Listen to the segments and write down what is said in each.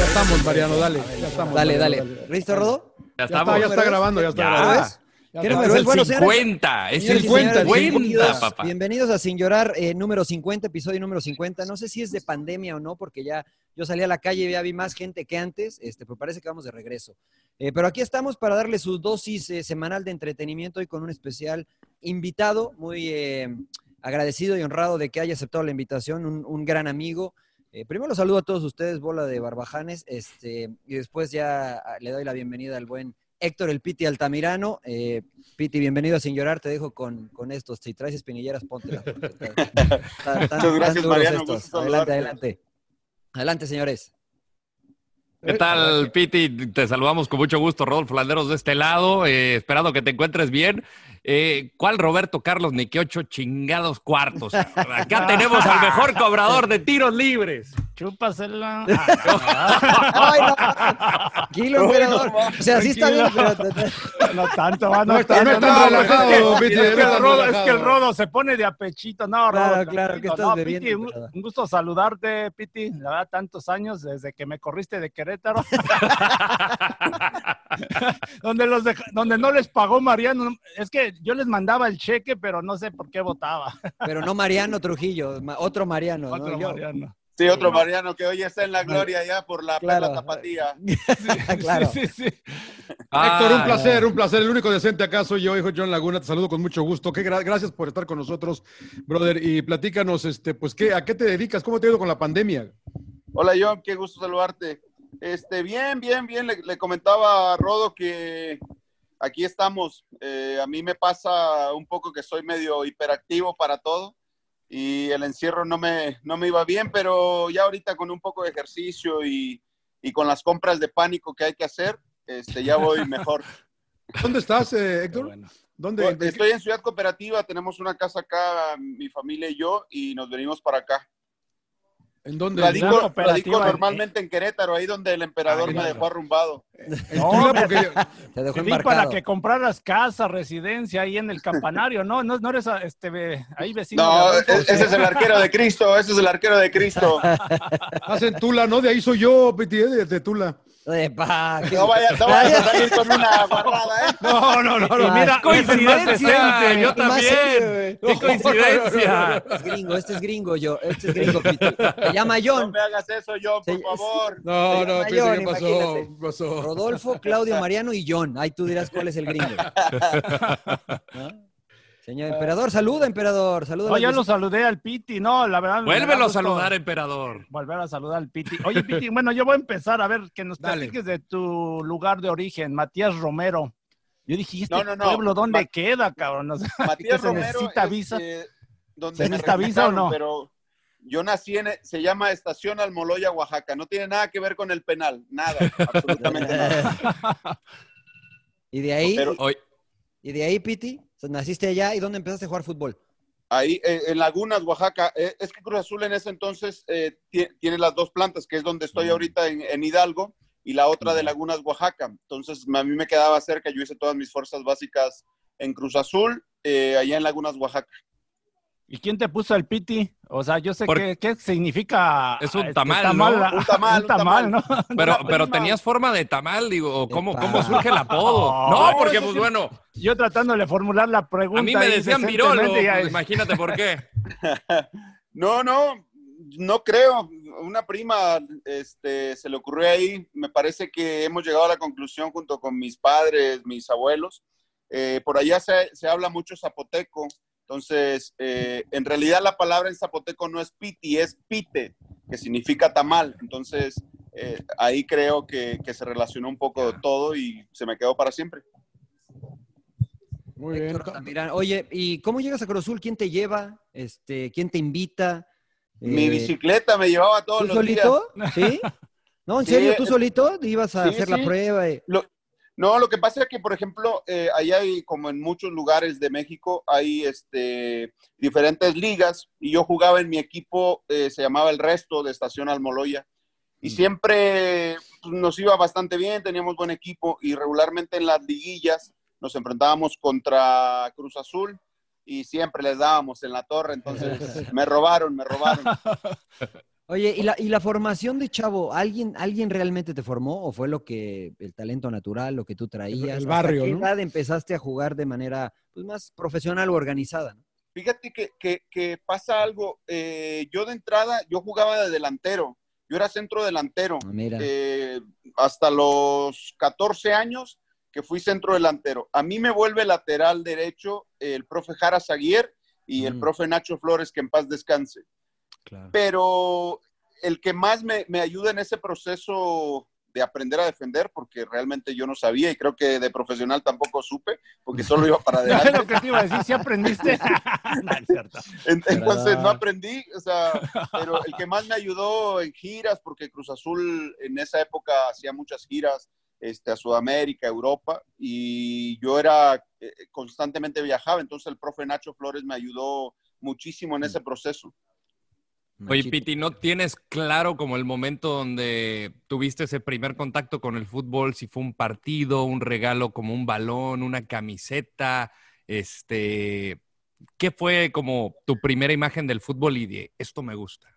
Ya estamos, Mariano, dale. Ya estamos. Dale, Mariano, dale. ¿Listo, Rodo? Ya Ya estamos. está, ya está grabando, ya está grabando. ¿Ves? Ya ¿Qué está. número Es el Bueno, señores, 50. Es el Señores y 50, señores, 50, bienvenidos, papá. bienvenidos a Sin Llorar, eh, número 50, episodio número 50. No sé si es de pandemia o no, porque ya yo salí a la calle y ya vi más gente que antes, este, pero parece que vamos de regreso. Eh, pero aquí estamos para darle su dosis eh, semanal de entretenimiento y con un especial invitado, muy eh, agradecido y honrado de que haya aceptado la invitación, un, un gran amigo. Eh, primero los saludo a todos ustedes, bola de barbajanes, este, y después ya ah, le doy la bienvenida al buen Héctor el Piti Altamirano. Eh, Piti, bienvenido a Sin Llorar. Te dejo con, con estos. Si traes espinilleras, póntelas. Muchas gracias, Mariano, estos. Adelante, adelante. Adelante, señores. ¿Qué tal, Piti? Te saludamos con mucho gusto, Rodolfo Landeros de este lado, eh, esperando que te encuentres bien. Eh, ¿Cuál Roberto Carlos ni qué ocho chingados cuartos? Acá tenemos al mejor cobrador de tiros libres. Chúpasela. Ay, no. Tranquilo, emperador. O sea, sí está bien, pero. No tanto, va, no, No relajado, es que- Piti, es no que está el rodo- relajado. Es que el rodo se pone de apechito. No, Claro, Rodo, claro, que estás No, bebiendo, Piti, un gusto saludarte, Piti. La verdad, tantos años desde que me corriste de Querétaro. donde, los deja- donde no les pagó Mariano. Es que yo les mandaba el cheque, pero no sé por qué votaba. Pero no Mariano Trujillo, otro Mariano. ¿no? Otro Mariano. Sí, otro Mariano que hoy está en la gloria ya por la Claro. perla tapatía. claro. Sí, sí, sí. Héctor, un Ah, placer, un placer. El único decente acá soy yo, hijo John Laguna. Te saludo con mucho gusto. Qué gra- gracias por estar con nosotros, brother. Y platícanos, este, pues, ¿qué, ¿a qué te dedicas? ¿Cómo te ha ido con la pandemia? Hola John, qué gusto saludarte. Este, bien, bien, bien. Le, le comentaba a Rodo que aquí estamos. Eh, a mí me pasa un poco que soy medio hiperactivo para todo y el encierro no me, no me iba bien, pero ya ahorita con un poco de ejercicio y, y con las compras de pánico que hay que hacer, este, ya voy mejor. ¿Dónde estás, eh, Héctor? Bueno. ¿Dónde? Estoy en Ciudad Cooperativa, tenemos una casa acá, mi familia y yo, y nos venimos para acá. ¿En dónde? Radico, radico ¿eh? normalmente en Querétaro, ahí donde el emperador Ah, me dejó arrumbado. En No, porque yo- Te dejó para que compraras casa, residencia ahí en el campanario, ¿no? No, no eres a- este, ahí vecino. No, e- ese es el arquero de Cristo, ese es el arquero de Cristo. estás en Tula, ¿no? De ahí soy yo, Piti, eh, de, de Tula. Epa, No vayas no vayas a salir con una guardada, ¿eh? No, no, no, no. mira, coincidencia, yo Más también. ¡Qué coincidencia! Es gringo, este es gringo yo, este es gringo, Piti. Se llama No John. me hagas eso, John, por favor. No, no, John, ¿qué pasó? imagínate. ¿Qué pasó? Rodolfo, Claudio, Mariano y John. Ahí tú dirás cuál es el gringo. Señor emperador, saluda, emperador. Saluda. No, ya lo saludé al Piti, no, la verdad. Vuélvelo a saludar, emperador. Volver a saludar al Piti. Oye, Piti, bueno, yo voy a empezar a ver que nos Dale. platiques de tu lugar de origen, Matías Romero. Yo dije, ¿y este No, no, no. pueblo dónde Ma- queda, cabrón? O sea, Matías ¿que se Romero necesita es, visa? eh, donde ¿Se necesita visa o no? Pero yo nací en, se llama Estación Almoloya, Oaxaca. No tiene nada que ver con el penal, nada, absolutamente nada. Y de ahí, Pero Hoy, y de ahí, Piti, sea, naciste allá y dónde empezaste a jugar fútbol. ahí eh, en Lagunas, Oaxaca, eh, es que Cruz Azul en ese entonces eh, tie- tiene las dos plantas, que es donde estoy ahorita en, en Hidalgo, y la otra de Lagunas, Oaxaca. Entonces a mí me quedaba cerca, yo hice todas mis fuerzas básicas en Cruz Azul, eh, allá en Lagunas, Oaxaca. ¿Y quién te puso el piti? O sea, yo sé qué, qué significa. Es un este, tamal, tamal, ¿no? ah, Un tamal, un tamal, ¿no? pero, prima. tenías forma de tamal, digo, ¿cómo, surge el apodo? No, No, porque pues sí. bueno, Yo tratándole de formular la pregunta. a mí me decían virolo, pues, imagínate por qué. No, no, no creo. una prima este, se le ocurrió ahí. Me parece que hemos llegado a la conclusión junto con mis padres, mis abuelos. Eh, por allá se, se, habla mucho zapoteco. Entonces, eh, en realidad la palabra en zapoteco no es piti, es pite, que significa tamal. Entonces, eh, ahí creo que, que, se relacionó un poco todo y se me quedó para siempre. Muy bien. Oye, ¿y cómo llegas a Cruz Azul? ¿Quién te lleva? Este, ¿Quién te invita? Mi eh, bicicleta me llevaba todos los solito? días. ¿Sí? No, ¿en serio? ¿Tú solito ibas a hacer la prueba? No, lo que pasa es que, por ejemplo, eh, allá hay, como en muchos lugares de México, hay este, diferentes ligas y yo jugaba en mi equipo, eh, se llamaba El Resto de Estación Almoloya. Y mm. siempre pues, nos iba bastante bien, teníamos buen equipo y regularmente en las liguillas nos enfrentábamos contra Cruz Azul y siempre les dábamos en la torre, entonces me robaron, me robaron. Oye, ¿y la, ¿y la, formación de Chavo, ¿alguien, ¿alguien realmente te formó o fue lo que, el talento natural, lo que tú traías? El barrio, qué edad empezaste a jugar de manera pues, más profesional o organizada? Fíjate que, que, pasa algo, eh, yo de entrada, yo jugaba de delantero, yo era centro delantero. Ah, eh, hasta los 14 años que fui centro delantero. A mí me vuelve lateral derecho el profe Jara Zaguier y el mm. profe Nacho Flores, que en paz descanse. Pero el que más me, me, ayuda en ese proceso de aprender a defender, porque realmente yo no sabía y creo que de profesional tampoco supe, porque solo iba para adelante. lo que te iba a decir, si aprendiste. Entonces no aprendí, o sea, pero el que más me ayudó en giras, porque Cruz Azul en esa época hacía muchas giras, este, a Sudamérica, Europa, y yo era, eh, constantemente viajaba, entonces el profe Nacho Flores me ayudó muchísimo en ese proceso. Oye, Piti, ¿no tienes claro como el momento donde tuviste ese primer contacto con el fútbol? Si fue un partido, un regalo como un balón, una camiseta, este, ¿qué fue como tu primera imagen del fútbol y de esto me gusta?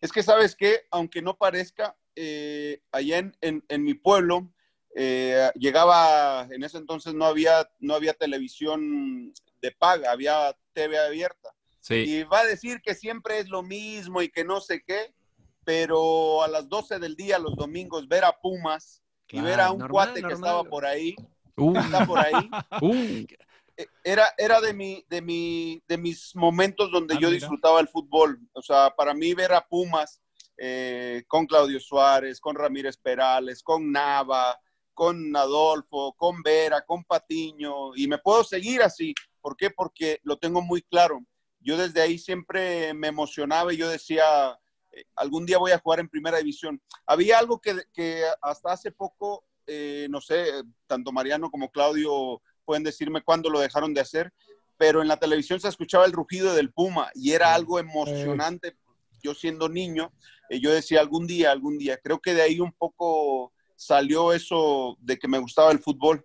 Es que sabes que, aunque no parezca, eh, allá en, en, mi pueblo, eh, llegaba, en ese entonces no había, no había televisión de paga, había TV abierta. Y va a decir que siempre es lo mismo y que no sé qué, pero a las 12 del día, los domingos, ver a Pumas y ver a un cuate que estaba por ahí, uh. está por ahí. Uh. E, era, era de, mi, de, mi, de mis momentos donde ah, yo disfrutaba el fútbol. O sea, para mí ver a Pumas eh, con Claudio Suárez, con Ramírez Perales, con Nava, con Adolfo, con Vera, con Patiño, y me puedo seguir así. ¿Por qué? Porque lo tengo muy claro. Yo desde ahí siempre me emocionaba y yo decía, eh, algún día voy a jugar en primera división. Había algo que, que hasta hace poco, eh, no sé, tanto Mariano como Claudio pueden decirme cuándo lo dejaron de hacer, pero en la televisión se escuchaba el rugido del Puma y era algo emocionante yo siendo niño, eh, yo decía algún día, algún día. Creo que de ahí un poco salió eso de que me gustaba el fútbol.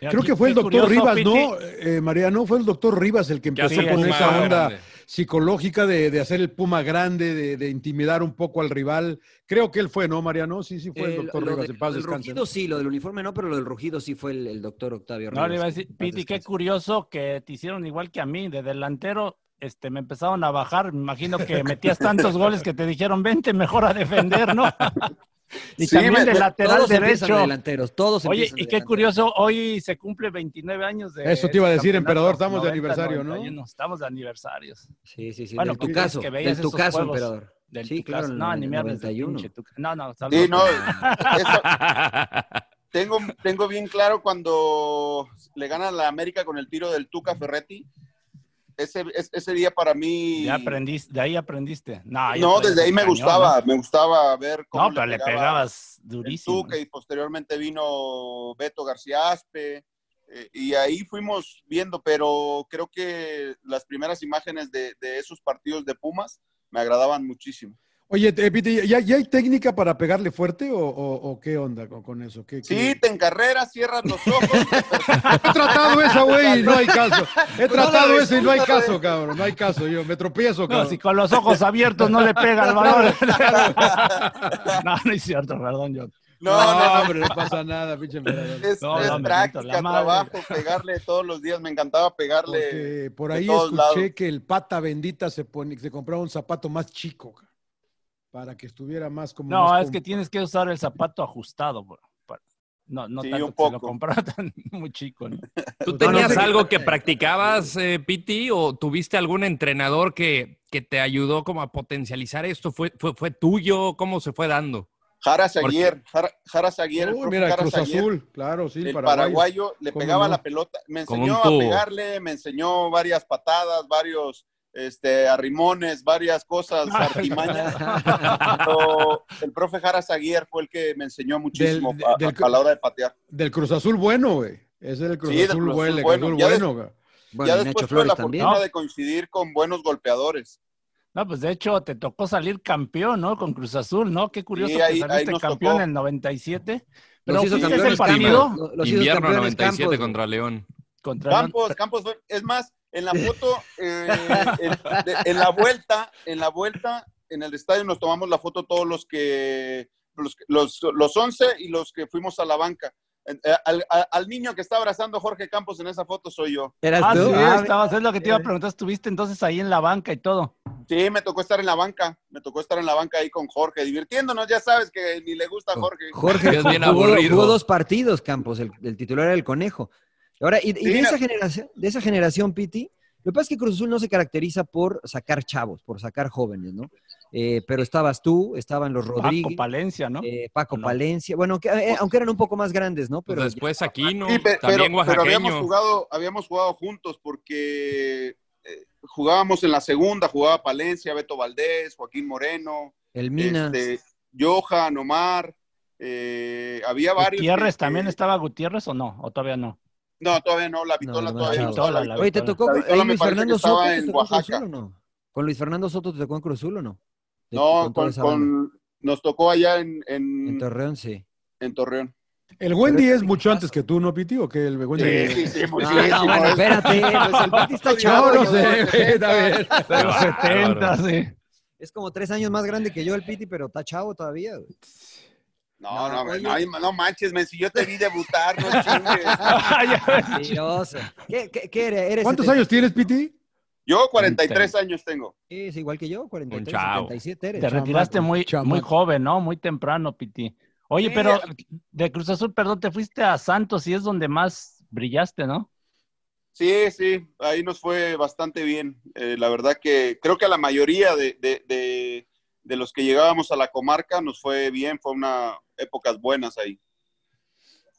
Creo que fue el doctor Rivas, ¿no? Eh, Mariano, fue el doctor Rivas el que empezó con esa onda psicológica de, hacer el Puma grande, de, intimidar un poco al rival. Creo que él fue, ¿no, Mariano? Sí, sí fue el, doctor Rivas, en paz El rugido sí, lo del uniforme no, pero lo del rugido sí fue el, doctor Octavio Rivas. No, le iba a decir, Piti, qué curioso que te hicieron igual que a mí, de delantero este, me empezaron a bajar. Me imagino que metías tantos goles que te dijeron, vente mejor a defender, ¿no? y también de lateral todos derecho. delanteros, todos Oye, y qué curioso, hoy se cumple 29 años de. Eso te iba a decir, emperador, estamos de aniversario, ¿no? Estamos de aniversarios. Sí, sí, sí. Bueno, tu caso, que tu caso, emperador. sí, claro, no, ni me No, no, Sí, no. tengo, tengo bien claro cuando le gana la América con el tiro del Tuca Ferretti ese, ese día para mí. ¿De, aprendiste, ¿De ahí aprendiste? No, desde ahí me gustaba, me gustaba ver cómo. No, pero le, pegabas durísimo. y posteriormente vino Beto García Aspe. Eh, y ahí fuimos viendo, pero creo que las primeras imágenes de, de esos partidos de Pumas me agradaban muchísimo. Oye, ¿ya, hay técnica para pegarle fuerte o, qué onda con, eso? sí, te encarreras, cierras los ojos. He tratado esa, güey, y no hay caso. He tratado eso y no hay caso, cabrón. No hay caso, yo me tropiezo, cabrón. No, si con los ojos abiertos no le pega al balón. no, no es cierto, perdón, yo. No, no, hombre, no pasa nada, pinche Es, es práctica, trabajo, pegarle todos los días. Me encantaba pegarle. por ahí escuché que el pata bendita se, pone, se compraba un zapato más chico. Para que estuviera más como. No, más es que tienes que usar el zapato ajustado. bro, No, no Sí, tanto un que se lo poco. muy chico. ¿no? ¿Tú no tenías algo que practicabas, eh, Piti, o tuviste algún entrenador que, que te ayudó como a potencializar esto? ¿Fue, fue, fue tuyo? ¿Cómo se fue dando? Jara Zaguier, Jara, Jara Zaguier, el Uy, profe mira, Jara Cruz Zaguier, Azul, claro, sí, el paraguayo. paraguayo, le ¿Cómo pegaba no? la pelota, me enseñó a pegarle, me enseñó varias patadas, varios este, arrimones, varias cosas, artimañas. Pero el profe Jara Zaguier fue el que me enseñó muchísimo Del- a, del- a- a la hora de patear. Del Cruz Azul bueno, güey. Ese es el Cruz Sí, Azul Cruz bueno, Azul el Cruz Azul bueno. Ya bueno, güey. Bueno, ya después tuve la también. fortuna ¿no? de coincidir con buenos golpeadores. No, pues de hecho te tocó salir campeón, ¿no? Con Cruz Azul, ¿no? Qué curioso Sí, ahí- que saliste campeón tocó. en el 97. Los Pero hizo ¿viste ese campeones partido los- los hizo Invierno campeones 97 Campos, contra León. contra Campos, Campos, fue- es más, en la foto, eh, en, de- en la vuelta, en la vuelta, en el estadio nos tomamos la foto todos los que, los, los, los 11 y los que fuimos a la banca. Eh, Al, niño que está abrazando a Jorge Campos en esa foto soy yo. ¿Eras Ah, tú? sí, Ah, estabas, es lo que te iba a preguntar. Estuviste entonces ahí en la banca y todo. Sí, me tocó estar en la banca, me tocó estar en la banca ahí con Jorge, divirtiéndonos, ya sabes que ni le gusta a Jorge. Jorge Es bien jugó, aburrido. jugó dos partidos, Campos, el, el titular era el conejo. Ahora, y, de, no. esa generación, de esa generación, Piti, lo que pasa es que Cruz Azul no se caracteriza por sacar chavos, por sacar jóvenes, ¿no? Eh, pero estabas tú, estaban los Paco Rodríguez, Palencia, ¿no? eh, Paco ¿O no? Palencia, bueno, que, eh, aunque eran un poco más grandes, ¿no? Pues Pero después Aquino, Sí, pe- pero, también pero habíamos jugado, habíamos jugado juntos porque jugábamos en la segunda, jugaba Palencia, Beto Valdés, Joaquín Moreno, el Mina, este, Johan, Omar, eh, había varios. Gutiérrez que- también estaba Gutiérrez o no, o todavía no. No, todavía no, la Vitola no, todavía no. Vitola, la Oye, ¿te tocó La me Luis que Fernando Soto? ¿Te en tocó en Cruz Oaxaca. O no? ¿Con Luis Fernando Soto te tocó en Cruz Azul o no? No, con, con- nos tocó allá en, en, En Torreón, sí. en Torreón. El Wendy es mucho antes que tú, ¿no, Piti? ¿O qué? El Wendy. Sí, sí, sí, muchísimo. no, bueno, Es- espérate, pues el Piti está chavo. No, no sé, güey, está bien. De los 70, sí. Es como tres años más grande que yo el Piti, pero está chavo todavía. güey. No, no, no, ay, no manches, men, si yo te vi debutar, no chingues. Mentiroso. ¿Qué, qué, qué eres? ¿Eres ¿Cuántos 70? años tienes, Piti? Yo 43 años tengo. Es igual que yo, 43, Un chavo. 77 eres. Te retiraste muy, chamaco. muy joven, ¿no? Muy temprano, Piti. Oye, pero de Cruz Azul, perdón, te fuiste a Santos y es donde más brillaste, ¿no? Sí, sí, ahí nos fue bastante bien. Eh, la verdad que creo que a la mayoría de, de- de- de los que llegábamos a la comarca nos fue bien, fue una épocas buenas ahí.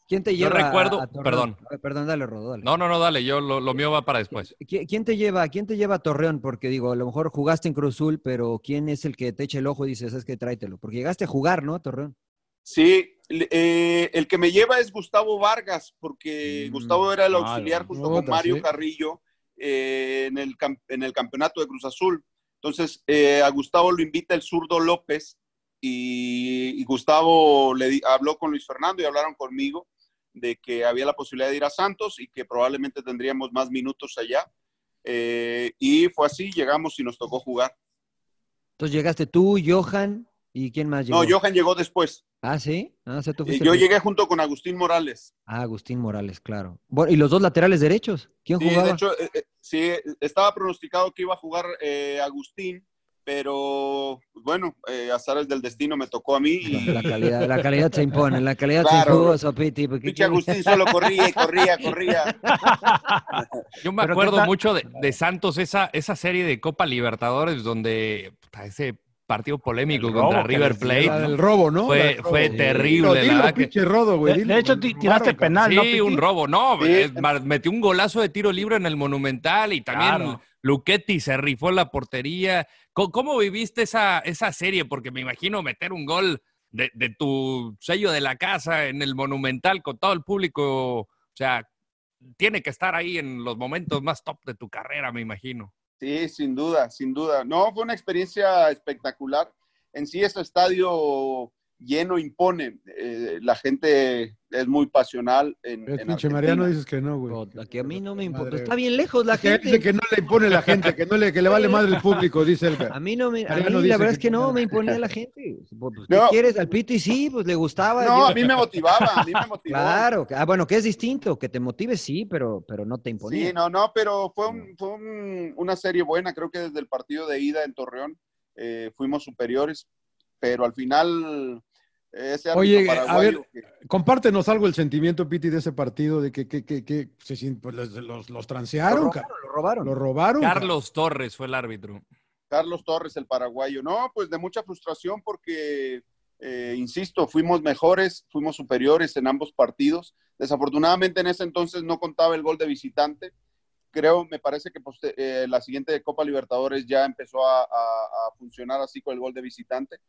¿Quién te Yo lleva? a- recuerdo- a Torreón? perdón. Perdón, dale, Rodo, dale. No, no, no, dale, yo lo, lo mío va para después. ¿Qui- ¿Quién te lleva? ¿Quién te lleva a Torreón? Porque digo, a lo mejor jugaste en Cruz Azul, pero ¿quién es el que te echa el ojo y dices, es que tráetelo? Porque llegaste a jugar, ¿no? A Torreón. Sí, eh, el que me lleva es Gustavo Vargas, porque Mm, Gustavo era el claro. auxiliar junto con Puta, Mario sí. Carrillo eh, en, el, en el campeonato de Cruz Azul. Entonces, eh, a Gustavo lo invita el zurdo López y, y Gustavo le di- habló con Luis Fernando y hablaron conmigo de que había la posibilidad de ir a Santos y que probablemente tendríamos más minutos allá. Eh, y fue así, llegamos y nos tocó jugar. Entonces llegaste tú, Johan, ¿y quién más llegó? No, Johan llegó después. Ah, ¿sí? Ah, o sea, tú Eh, yo el- llegué junto con Agustín Morales. Ah, Agustín Morales, claro. Bueno, ¿y los dos laterales derechos? ¿Quién Sí, jugaba? de hecho, eh, sí, estaba pronosticado que iba a jugar Agustín, pero pues, bueno, eh, azares del destino me tocó a mí. Y La calidad, la calidad se impone, la calidad se Claro. impuso, Piti. porque pinche ¿quién- Agustín solo corría y corría, corría. Yo me Pero acuerdo mucho de, de Santos, esa, esa serie de Copa Libertadores donde ese partido polémico El contra robo River Plate La del robo, ¿no? Fue, robo. fue Sí. terrible, Dilo, la dilo, que- rodo, güey. De, hecho, tiraste penal, ¿no, Sí, Piti? un robo, no, Sí. metió un golazo de tiro libre en el Monumental y también Claro. Luchetti se rifó en la portería. ¿Cómo, cómo viviste esa, esa serie? Porque me imagino meter un gol de, de tu sello de la casa en el Monumental con todo el público, o sea, tiene que estar ahí en los momentos más top de tu carrera, me imagino. Sí, sin duda, sin duda. No, fue una experiencia espectacular. En sí, ese estadio lleno impone. Eh, la gente es muy pasional en, en pinche. Mariano, dices que no, güey. Puta, que a mí no me importa. Está bien lejos la Que gente. dice que no le impone la gente, que no le, que le vale madre el público, dice el A mí no me, a mí la verdad que es que no no. me imponía la gente. Pues, ¿Qué No. quieres? Al Piti sí, pues le gustaba. No, Yo- a mí me motivaba, a mí me motivó. Claro, que- ah, bueno, que es distinto, que te motive sí, pero, pero no te imponía. Sí, no, no, pero fue, un- fue un- una serie buena. Creo que desde el partido de ida en Torreón eh, fuimos superiores. pero al final ese Oye, a ver, compártenos algo el sentimiento, Piti, de ese partido, de que, que, que, se, pues, los, los, transearon. Lo robaron, lo robaron. Carlos Torres fue el árbitro. Carlos Torres, el paraguayo. No, pues de mucha frustración porque, eh, insisto, fuimos mejores, fuimos superiores en ambos partidos. Desafortunadamente en ese entonces no contaba el gol de visitante. Creo, me parece que eh, la siguiente Copa Libertadores ya empezó a, a funcionar así con el gol de visitante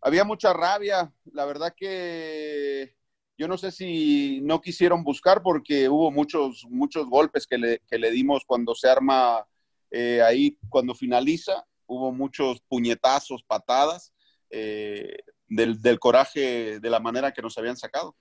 había mucha rabia. La verdad que yo no sé si no quisieron buscar porque hubo muchos, muchos golpes que le, que le dimos cuando se arma eh, ahí, cuando finaliza. Hubo muchos puñetazos, patadas eh, del, del coraje de la manera que nos habían sacado.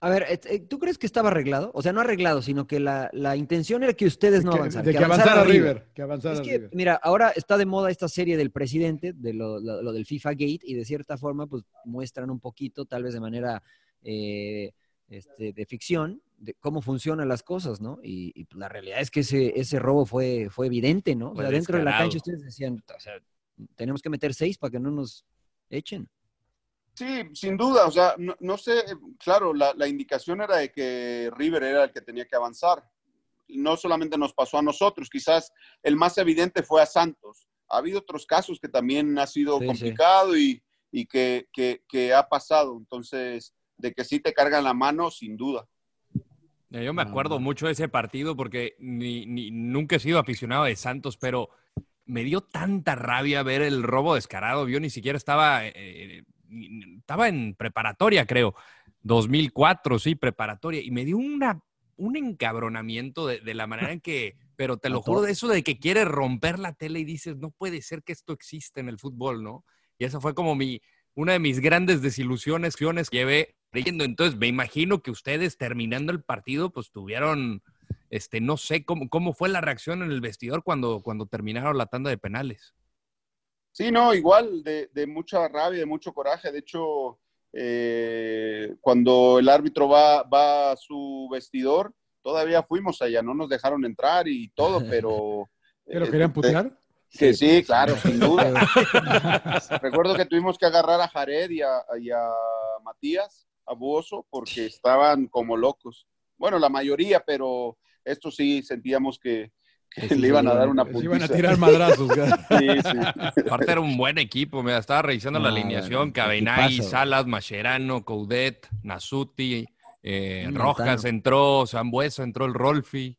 A ver, eh, ¿tú crees que estaba arreglado? O sea, no arreglado, sino que la, intención era que ustedes no avanzaran. De que, avanzara, River. Que avanzara Mira, ahora está de moda esta serie del presidente, de lo, del FIFA Gate, y de cierta forma, pues muestran un poquito, tal vez de manera eh, este, de ficción, de cómo funcionan las cosas, ¿no? Y, pues, la realidad es que ese, ese robo fue, fue evidente, ¿no? o sea, dentro de la cancha ustedes decían, o sea, tenemos que meter seis para que no nos echen. Sí, sin duda, o sea, no, sé, claro, la, indicación era de que River era el que tenía que avanzar. No solamente nos pasó a nosotros, quizás el más evidente fue a Santos. Ha habido otros casos que también ha sido complicado y, que, ha pasado. Entonces, de que sí te cargan la mano, sin duda. Yo me acuerdo mucho de ese partido porque ni, nunca he sido aficionado de Santos, pero me dio tanta rabia ver el robo descarado. Yo ni siquiera estaba eh, estaba en preparatoria, creo, 2004, sí, preparatoria, y me dio una, un encabronamiento de, la manera en que, pero te lo juro, de eso de que quiere romper la tele y dices, no puede ser que esto exista en el fútbol, ¿no? Y esa fue como mi, una de mis grandes desilusiones que llevé leyendo. Entonces, me imagino que ustedes terminando el partido, pues tuvieron, este, no sé cómo, cómo fue la reacción en el vestidor cuando, cuando terminaron la tanda de penales. Sí, no, igual, de, mucha rabia, de mucho coraje. De hecho, eh, cuando el árbitro va, va a su vestidor, todavía fuimos allá, no nos dejaron entrar y todo, pero... ¿Pero querían putear? Que sí, claro, sin duda. Recuerdo que tuvimos que agarrar a Jared y a, Matías, a Buoso, porque estaban como locos. Bueno, la mayoría, pero esto sí sentíamos que, le iban a dar una putiza. iban a tirar madrazos. sí, sí. Aparte era un buen equipo, me estaba revisando la alineación, Cabenay, Salas, Mascherano, Coudet, Nasuti, eh, Rojas entró, Sambueso entró el Rolfi,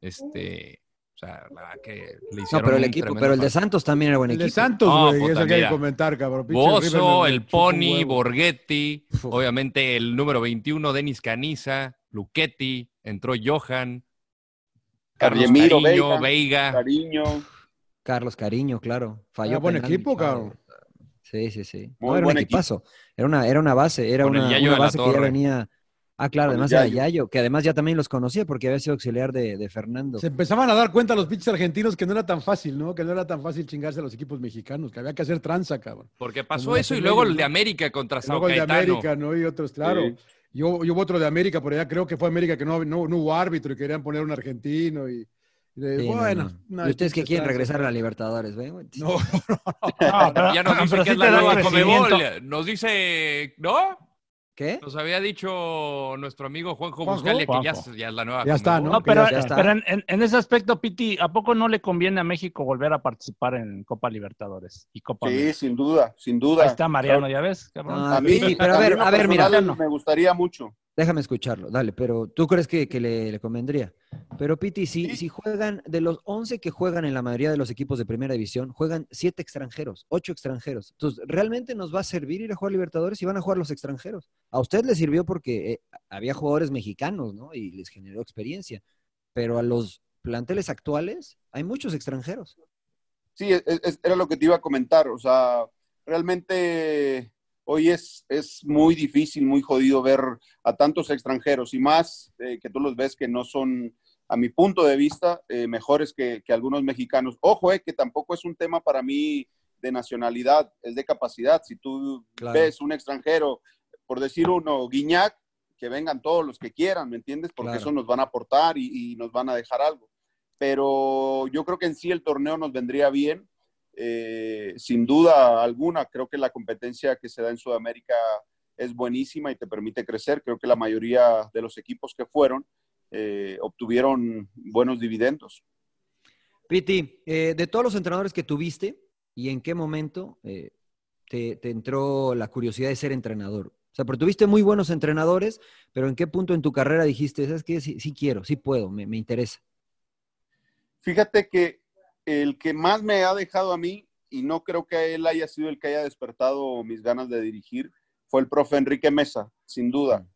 este... O sea, la que le hicieron No, pero el equipo, pero el de Santos también era buen equipo. El de Santos, güey, no, eso que hay que comentar, cabrón. Bozo, el Pony, Borghetti, obviamente el número 21, Denis Caniza, Luchetti, entró Johan, Carlos Cariño, Veiga, Cariño. Carlos Cariño, claro. Falló. buen equipo, cabrón. Sí, sí, sí. era un equipazo. Era una, era una base, era una, base que ya venía. Ah, claro, además era Yayo, que además ya también los conocía porque había sido auxiliar de, Fernando. Se empezaban a dar cuenta los pinches argentinos que no era tan fácil, ¿no? Que no era tan fácil chingarse a los equipos mexicanos, que había que hacer tranza, cabrón. Porque pasó eso y luego el de América contra Sao Luego el de América, ¿no? Y otros, claro. Yo, hubo otro de América, por allá creo que fue América que no, no, hubo árbitro y querían poner un argentino y... bueno, ¿Y ustedes que quieren regresar a la Libertadores? ¿ve? No, no, no. ya nos dice que es la nueva Comebol. Nos dice, ¿no? ¿Qué? Nos había dicho nuestro amigo Juanjo, Buscale que ya, es la nueva. Ya está, ¿no? pero, en, ese aspecto, Piti, ¿a poco no le conviene a México volver a participar en Copa Libertadores y Copa Sí, sin duda, sin duda. Ahí está Mariano, ya ves. a mí, pero a ver, a ver, mira. Me gustaría mucho. Déjame escucharlo, dale, pero ¿tú crees que, le, convendría? Pero Piti, si, si juegan, de los 11 que juegan en la mayoría de los equipos de primera división, juegan 7 extranjeros, 8 extranjeros. Entonces, ¿realmente nos va a servir ir a jugar Libertadores si van a jugar los extranjeros? A usted le sirvió porque eh, había jugadores mexicanos, ¿no? Y les generó experiencia. Pero a los planteles actuales hay muchos extranjeros. Sí, era lo que te iba a comentar. O sea, realmente hoy es, es muy difícil, muy jodido ver a tantos extranjeros y más eh, que tú los ves que no son, a mi punto de vista, eh, mejores que, algunos mexicanos. Ojo, eh, que tampoco es un tema para mí de nacionalidad, es de capacidad. Si tú ves un extranjero, por decir uno, Guiñac, que vengan todos los que quieran, ¿me entiendes? Porque eso nos van a aportar y, y nos van a dejar algo. Pero yo creo que en sí el torneo nos vendría bien eh, sin duda alguna, creo que la competencia que se da en Sudamérica es buenísima y te permite crecer. Creo que la mayoría de los equipos que fueron eh, obtuvieron buenos dividendos. Piti, eh, de todos los entrenadores que tuviste, ¿y en qué momento te, te, entró la curiosidad de ser entrenador? O sea, porque tuviste muy buenos entrenadores, pero ¿en qué punto en tu carrera dijiste, sabes qué? Sí, sí quiero, sí puedo, me, me interesa? Fíjate que el que más me ha dejado a mí, y no creo que él haya sido el que haya despertado mis ganas de dirigir, fue el profe Enrique Mesa, sin duda.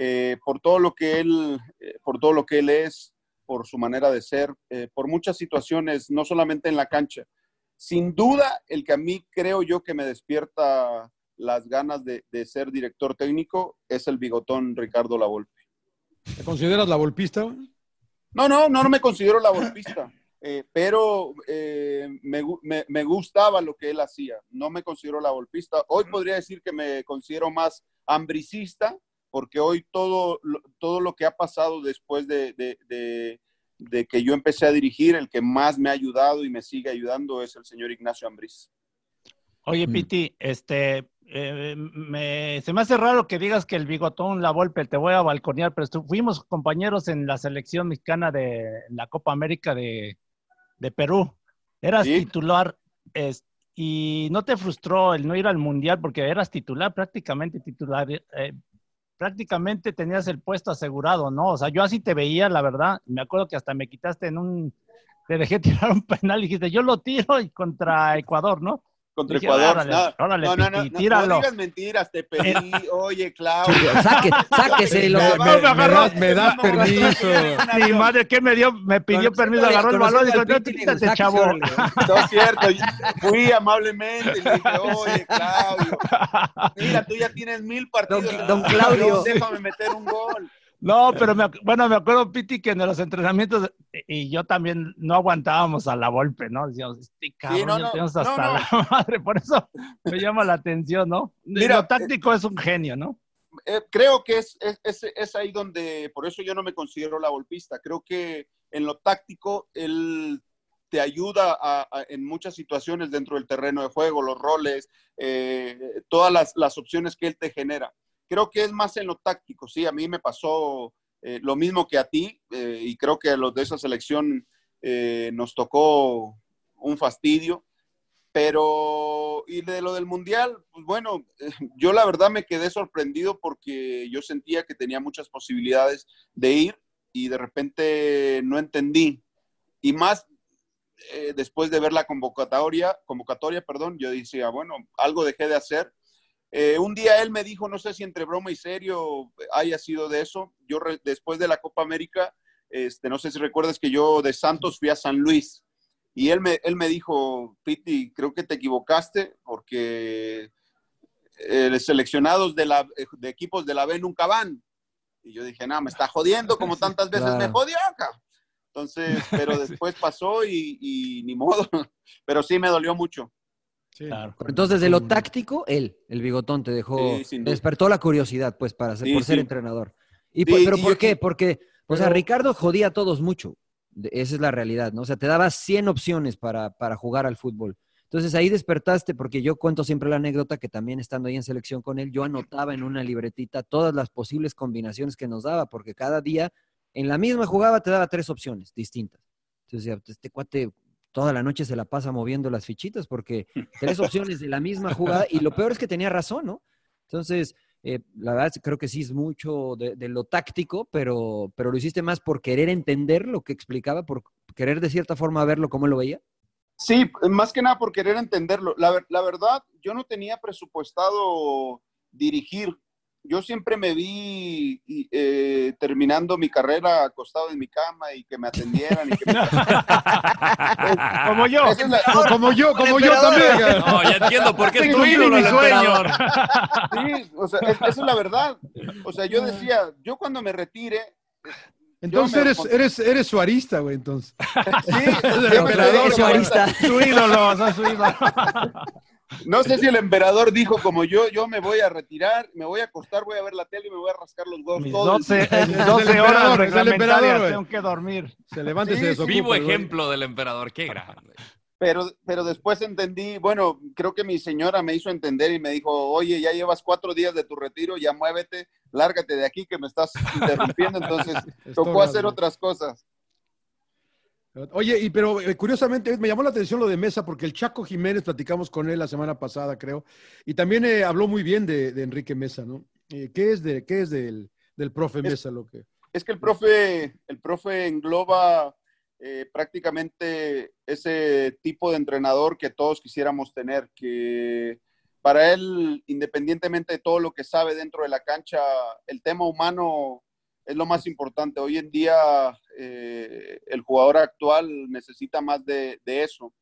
Eh, por todo lo que él, eh, por todo lo que él es, por su manera de ser, eh, por muchas situaciones, no solamente en la cancha. Sin duda, el que a mí creo yo que me despierta las ganas de, ser director técnico es el bigotón Ricardo Lavolpe. ¿Te consideras la volpista? No, no, no, no me considero la volpista. Eh, pero eh, me, gustaba lo que él hacía. No me considero la golpista. Hoy podría decir que me considero más hambricista, porque hoy todo, todo lo que ha pasado después de, que yo empecé a dirigir, el que más me ha ayudado y me sigue ayudando es el señor Ignacio Ambriz. Oye, mm. Piti, este, eh, se me hace raro que digas que el bigotón, la Volpe, te voy a balconear, pero fuimos compañeros en la selección mexicana de la Copa América de, de Perú. Eras titular y no te frustró el no ir al Mundial porque eras titular, prácticamente titular. Eh, prácticamente tenías el puesto asegurado, ¿no? O sea, yo así te veía, la verdad. Me acuerdo que hasta me quitaste en un... Te dejé tirar un penal y dijiste, yo lo tiro y contra Ecuador, ¿no? Contra Ecuador. no, no, no, no, no, digas mentiras, te pedí, eh, oye, Claudio. Saque, sáquese. Lo, me, me, das permiso. Mi madre, ¿qué me dio? Me pidió permiso, agarró el balón y dijo, no, quítate, chavo. No es cierto, fui amablemente y le dije, oye, Claudio, mira, tú ya tienes mil partidos. Don, Claudio. Déjame meter un gol. No, pero me, bueno, me acuerdo, Piti, que en los entrenamientos, y yo también no aguantábamos a la golpe, ¿no? Decíamos, este cabrón, ya tenemos hasta la madre, por eso me llama la atención, ¿no? Mira, lo táctico es un genio, ¿no? Eh, creo que es, es, es, ahí donde, por eso yo no me considero la golpista, creo que en lo táctico él te ayuda en muchas situaciones dentro del terreno de juego, los roles, eh, todas las, las opciones que él te genera creo que es más en lo táctico, sí, a mí me pasó eh, lo mismo que a ti eh, y creo que a los de esa selección eh, nos tocó un fastidio, pero y de lo del mundial, pues bueno, yo la verdad me quedé sorprendido porque yo sentía que tenía muchas posibilidades de ir y de repente no entendí. Y más después de ver la convocatoria, convocatoria, perdón, yo decía, bueno, algo dejé de hacer eh, un día él me dijo, no sé si entre broma y serio haya sido de eso, yo después de la Copa América, este, no sé si recuerdas que yo de Santos fui a San Luis y él me, él me dijo, Piti, creo que te equivocaste porque eh, seleccionados de, la, de equipos de la B nunca van. Y yo dije, no, me está jodiendo como tantas veces me jodió acá. Entonces, pero después pasó y, y ni modo, pero sí me dolió mucho. Entonces, de lo táctico, él, el bigotón, te dejó, despertó la curiosidad, pues, para ser, por ser entrenador. Y, ¿Pero por qué? Porque, o sea, Ricardo jodía a todos mucho. Esa es la realidad, ¿no? O sea, te daba 100 opciones para, para jugar al fútbol. Entonces ahí despertaste, porque yo cuento siempre la anécdota que también estando ahí en selección con él, yo anotaba en una libretita todas las posibles combinaciones que nos daba, porque cada día en la misma jugada te daba tres opciones distintas. Entonces, este cuate toda la noche se la pasa moviendo las fichitas porque tres opciones de la misma jugada y lo peor es que tenía razón, ¿no? Entonces, eh, la verdad creo que sí es mucho de, lo táctico, pero, pero lo hiciste más por querer entender lo que explicaba, por querer de cierta forma verlo como él lo veía. Sí, más que nada por querer entenderlo. La, la verdad, yo no tenía presupuestado dirigir yo siempre me vi eh, terminando mi carrera acostado en mi cama y que me atendieran. Y que como yo. como yo, como yo también. No, ya entiendo por qué es tu ídolo el emperador. Sí, o sea, esa es la verdad. O sea, yo decía, yo cuando me retire, entonces eres, eres, eres suarista, güey, entonces. Sí, el emperador suarista. Su ídolo, su ídolo. No sé si el emperador dijo como yo, yo me voy a retirar, me voy a acostar, voy a ver la tele y me voy a rascar los huevos. 12, 12 horas reglamentarias, tengo que dormir. Se levanta y se Vivo ejemplo del emperador, qué grande. Pero, pero después entendí, bueno, creo que mi señora me hizo entender y me dijo, oye, ya llevas cuatro días de tu retiro, ya muévete, lárgate de aquí que me estás interrumpiendo. Entonces, tocó hacer otras cosas. Oye, y pero eh, curiosamente me llamó la atención lo de Mesa porque el Chaco Jiménez platicamos con él la semana pasada, creo, y también eh, habló muy bien de, Enrique Mesa, ¿no? Eh, ¿Qué es de qué es del, del profe Mesa lo que? Es que el profe, el profe engloba prácticamente ese tipo de entrenador que todos quisiéramos tener, que para él, independientemente de todo lo que sabe dentro de la cancha, el tema humano es lo más importante. Hoy en día eh, el jugador actual necesita más de, eso.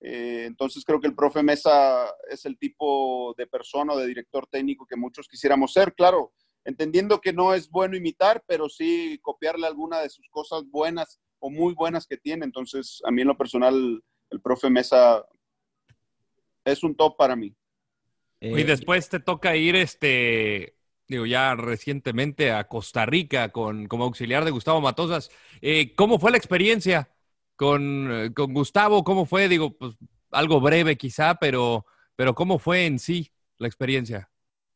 Eh, entonces creo que el profe Mesa es el tipo de persona o de director técnico que muchos quisiéramos ser. Claro, entendiendo que no es bueno imitar, pero sí copiarle alguna de sus cosas buenas o muy buenas que tiene. Entonces a mí en lo personal el profe Mesa es un top para mí. y después te toca ir este digo, ya recientemente a Costa Rica con, como auxiliar de Gustavo Matosas. Eh, ¿Cómo fue la experiencia con, eh, con, Gustavo? ¿Cómo fue? Digo, pues algo breve quizá, pero, pero ¿cómo fue en sí la experiencia?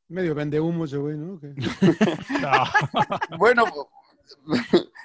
Medio vende humo ese güey, ¿no? bueno,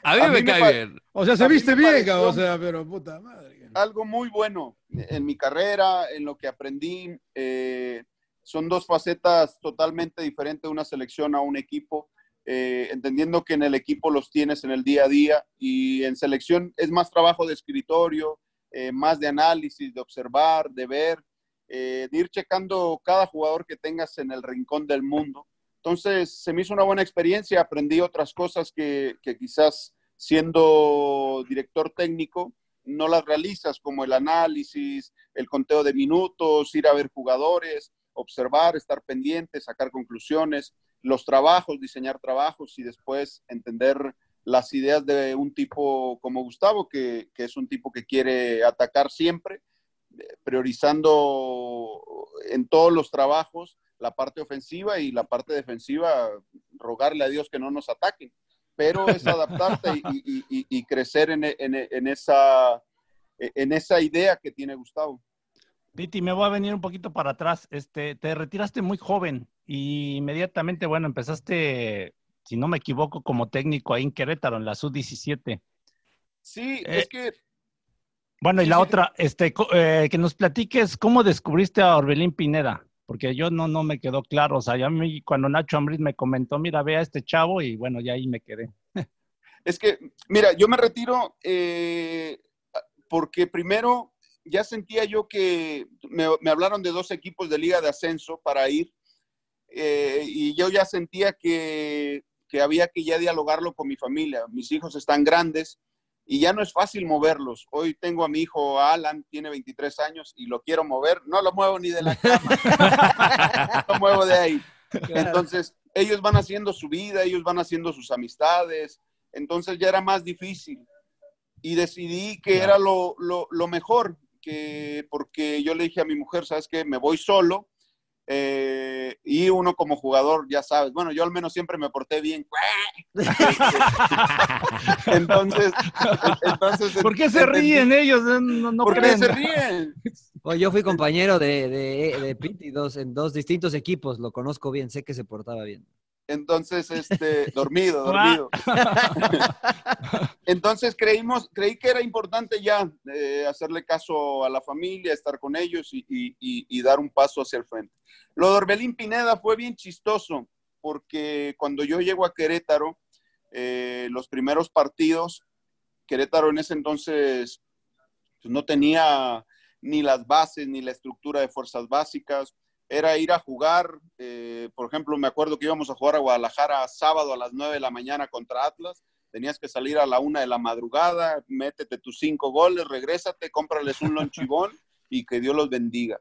a mí, me, cae bien. O sea, se viste bien, o sea, pero puta madre. Algo muy bueno en mi carrera, en lo que aprendí. Eh, son dos facetas totalmente diferentes una selección a un equipo, eh, entendiendo que en el equipo los tienes en el día a día y en selección es más trabajo de escritorio, eh, más de análisis, de observar, de ver, eh, de ir checando cada jugador que tengas en el rincón del mundo. Entonces, se me hizo una buena experiencia, aprendí otras cosas que quizás siendo director técnico no las realizas, como el análisis, el conteo de minutos, ir a ver jugadores observar, estar pendiente, sacar conclusiones, los trabajos, diseñar trabajos y después entender las ideas de un tipo como Gustavo, que, es un tipo que quiere atacar siempre, priorizando en todos los trabajos la parte ofensiva y la parte defensiva, rogarle a Dios que no nos ataquen. Pero es adaptarte y, crecer en, esa, en esa idea que tiene Gustavo. Piti, me voy a venir un poquito para atrás. Este, te retiraste muy joven y inmediatamente, bueno, empezaste, si no me equivoco, como técnico ahí en Querétaro, en la Sub-17. Sí, es eh, que... Bueno, y la otra, este, eh, que nos platiques cómo descubriste a Orbelín Pineda, porque yo no, no me quedó claro. O sea, ya a mí, cuando Nacho Ambriz me comentó, mira, ve a este chavo, y bueno, ya ahí me quedé. Es que, mira, yo me retiro eh, porque primero ya sentía yo que me, hablaron de dos equipos de liga de ascenso para ir eh, y yo ya sentía que, que, había que ya dialogarlo con mi familia. Mis hijos están grandes y ya no es fácil moverlos. Hoy tengo a mi hijo Alan, tiene 23 años y lo quiero mover. No lo muevo ni de la cama. lo muevo de ahí. Entonces, ellos van haciendo su vida, ellos van haciendo sus amistades. Entonces ya era más difícil. Y decidí que era lo, lo, lo mejor que porque yo le dije a mi mujer, ¿sabes qué? Me voy solo. Eh, y uno como jugador, ya sabes, bueno, yo al menos siempre me porté bien. entonces, entonces, ¿por qué se ríen ellos? No, ¿Por qué se ríen? yo fui compañero de, de, de Piti dos, en dos distintos equipos, lo conozco bien, sé que se portaba bien. Entonces, este, dormido, dormido. Entonces creímos, creí que era importante ya eh, hacerle caso a la familia, estar con ellos y, dar un paso hacia el frente. Lo de Orbelín Pineda fue bien chistoso, porque cuando yo llego a Querétaro, eh, los primeros partidos, Querétaro en ese entonces pues, no tenía ni las bases ni la estructura de fuerzas básicas era ir a jugar, eh, por ejemplo, me acuerdo que íbamos a jugar a Guadalajara sábado a las 9 de la mañana contra Atlas, tenías que salir a la una de la madrugada, métete tus cinco goles, regrésate, cómprales un lonchibón y que Dios los bendiga.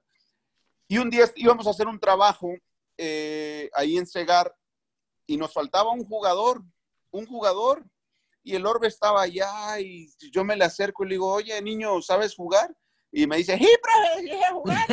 Y un día íbamos a hacer un trabajo eh, ahí en Segar y nos faltaba un jugador, un jugador, y el Orbe estaba allá y yo me le acerco y le digo, oye, niño, ¿sabes jugar? Y me dice, ¡Sí, profe! a jugar!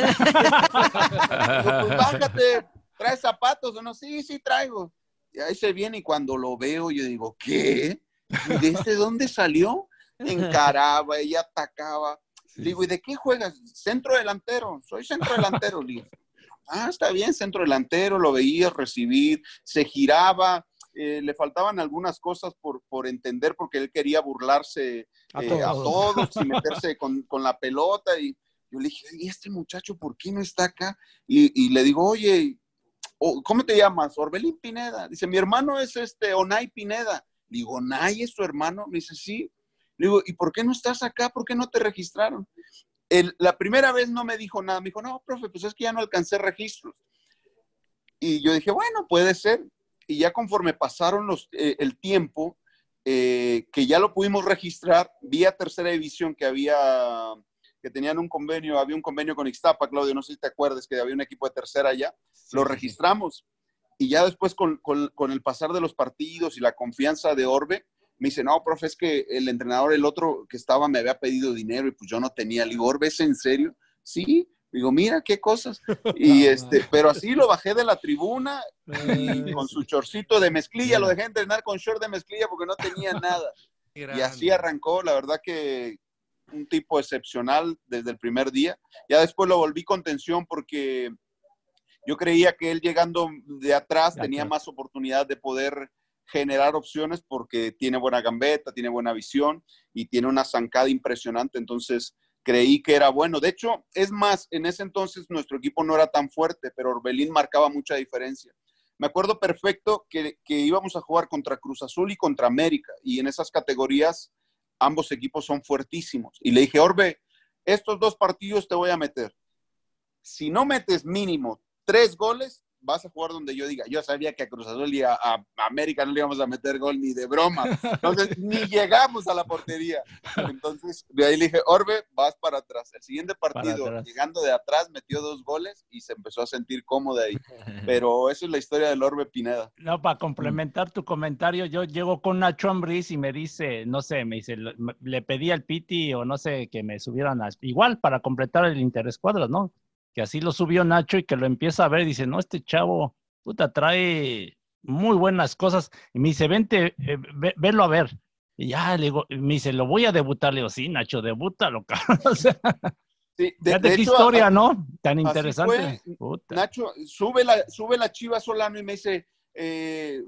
pues bájate, ¿traes zapatos o no? Sí, sí traigo. Y ahí se viene y cuando lo veo yo digo, ¿qué? ¿Y de este dónde salió? Encaraba, ella atacaba. Le digo, ¿y de qué juegas? Centro delantero, soy centro delantero. Le digo, ah, está bien, centro delantero, lo veías recibir, se giraba, eh, le faltaban algunas cosas por, por, entender porque él quería burlarse a, eh, todos y meterse con, con, la pelota. Y yo le dije, ¿y este muchacho por qué no está acá? Y, y le digo, oye, ¿cómo te llamas? Orbelín Pineda. Dice, mi hermano es este Onay Pineda. Le digo, ¿Onay es tu hermano? Me dice, sí. Le digo, ¿y por qué no estás acá? ¿Por qué no te registraron? la primera vez no me dijo nada. Me dijo, no, profe, pues es que ya no alcancé registros. Y yo dije, bueno, puede ser. Y ya conforme pasaron los, eh, el tiempo, eh, que ya lo pudimos registrar, vía tercera división que había, que tenían un convenio, había un convenio con Ixtapa, Claudio, no sé si te acuerdas, que había un equipo de tercera allá, lo registramos. Y ya después con, con, con, el pasar de los partidos y la confianza de Orbe, me dice, no, profe, es que el entrenador, el otro que estaba, me había pedido dinero y pues yo no tenía. Le digo, ¿Orbe es en serio? Sí. Digo, mira qué cosas. Y este, pero así lo bajé de la tribuna y con su chorcito de mezclilla, lo dejé entrenar con short de mezclilla porque no tenía nada. Y así arrancó, la verdad que un tipo excepcional desde el primer día. Ya después lo volví con tensión porque yo creía que él llegando de atrás tenía más oportunidad de poder generar opciones porque tiene buena gambeta, tiene buena visión y tiene una zancada impresionante. Entonces creí que era bueno. De hecho, es más, en ese entonces nuestro equipo no era tan fuerte, pero Orbelín marcaba mucha diferencia. Me acuerdo perfecto que, que íbamos a jugar contra Cruz Azul y contra América y en esas categorías ambos equipos son fuertísimos. Y le dije, Orbe, estos dos partidos te voy a meter. Si no metes mínimo tres goles, vas a jugar donde yo diga. Yo sabía que a Cruz Azul y a, América no le íbamos a meter gol ni de broma. Entonces, ni llegamos a la portería. Entonces, de ahí le dije, Orbe, vas para atrás. El siguiente partido, llegando de atrás, metió dos goles y se empezó a sentir cómodo ahí. Pero eso es la historia del Orbe Pineda. No, para complementar tu comentario, yo llego con Nacho Ambriz y me dice, no sé, me dice, le pedí al Piti o no sé, que me subieran a, igual para completar el interescuadro, ¿no? Que así lo subió Nacho y que lo empieza a ver y dice, no, este chavo, puta, trae muy buenas cosas. Y me dice, vente, eh, verlo a ver. Y ya, le digo, me dice, lo voy a debutar. Le digo, sí, Nacho, debútalo, cabrón. o sea, sí, de, de, historia, ¿no? Tan interesante. Nacho, sube la, sube la chiva Solano y me dice, eh,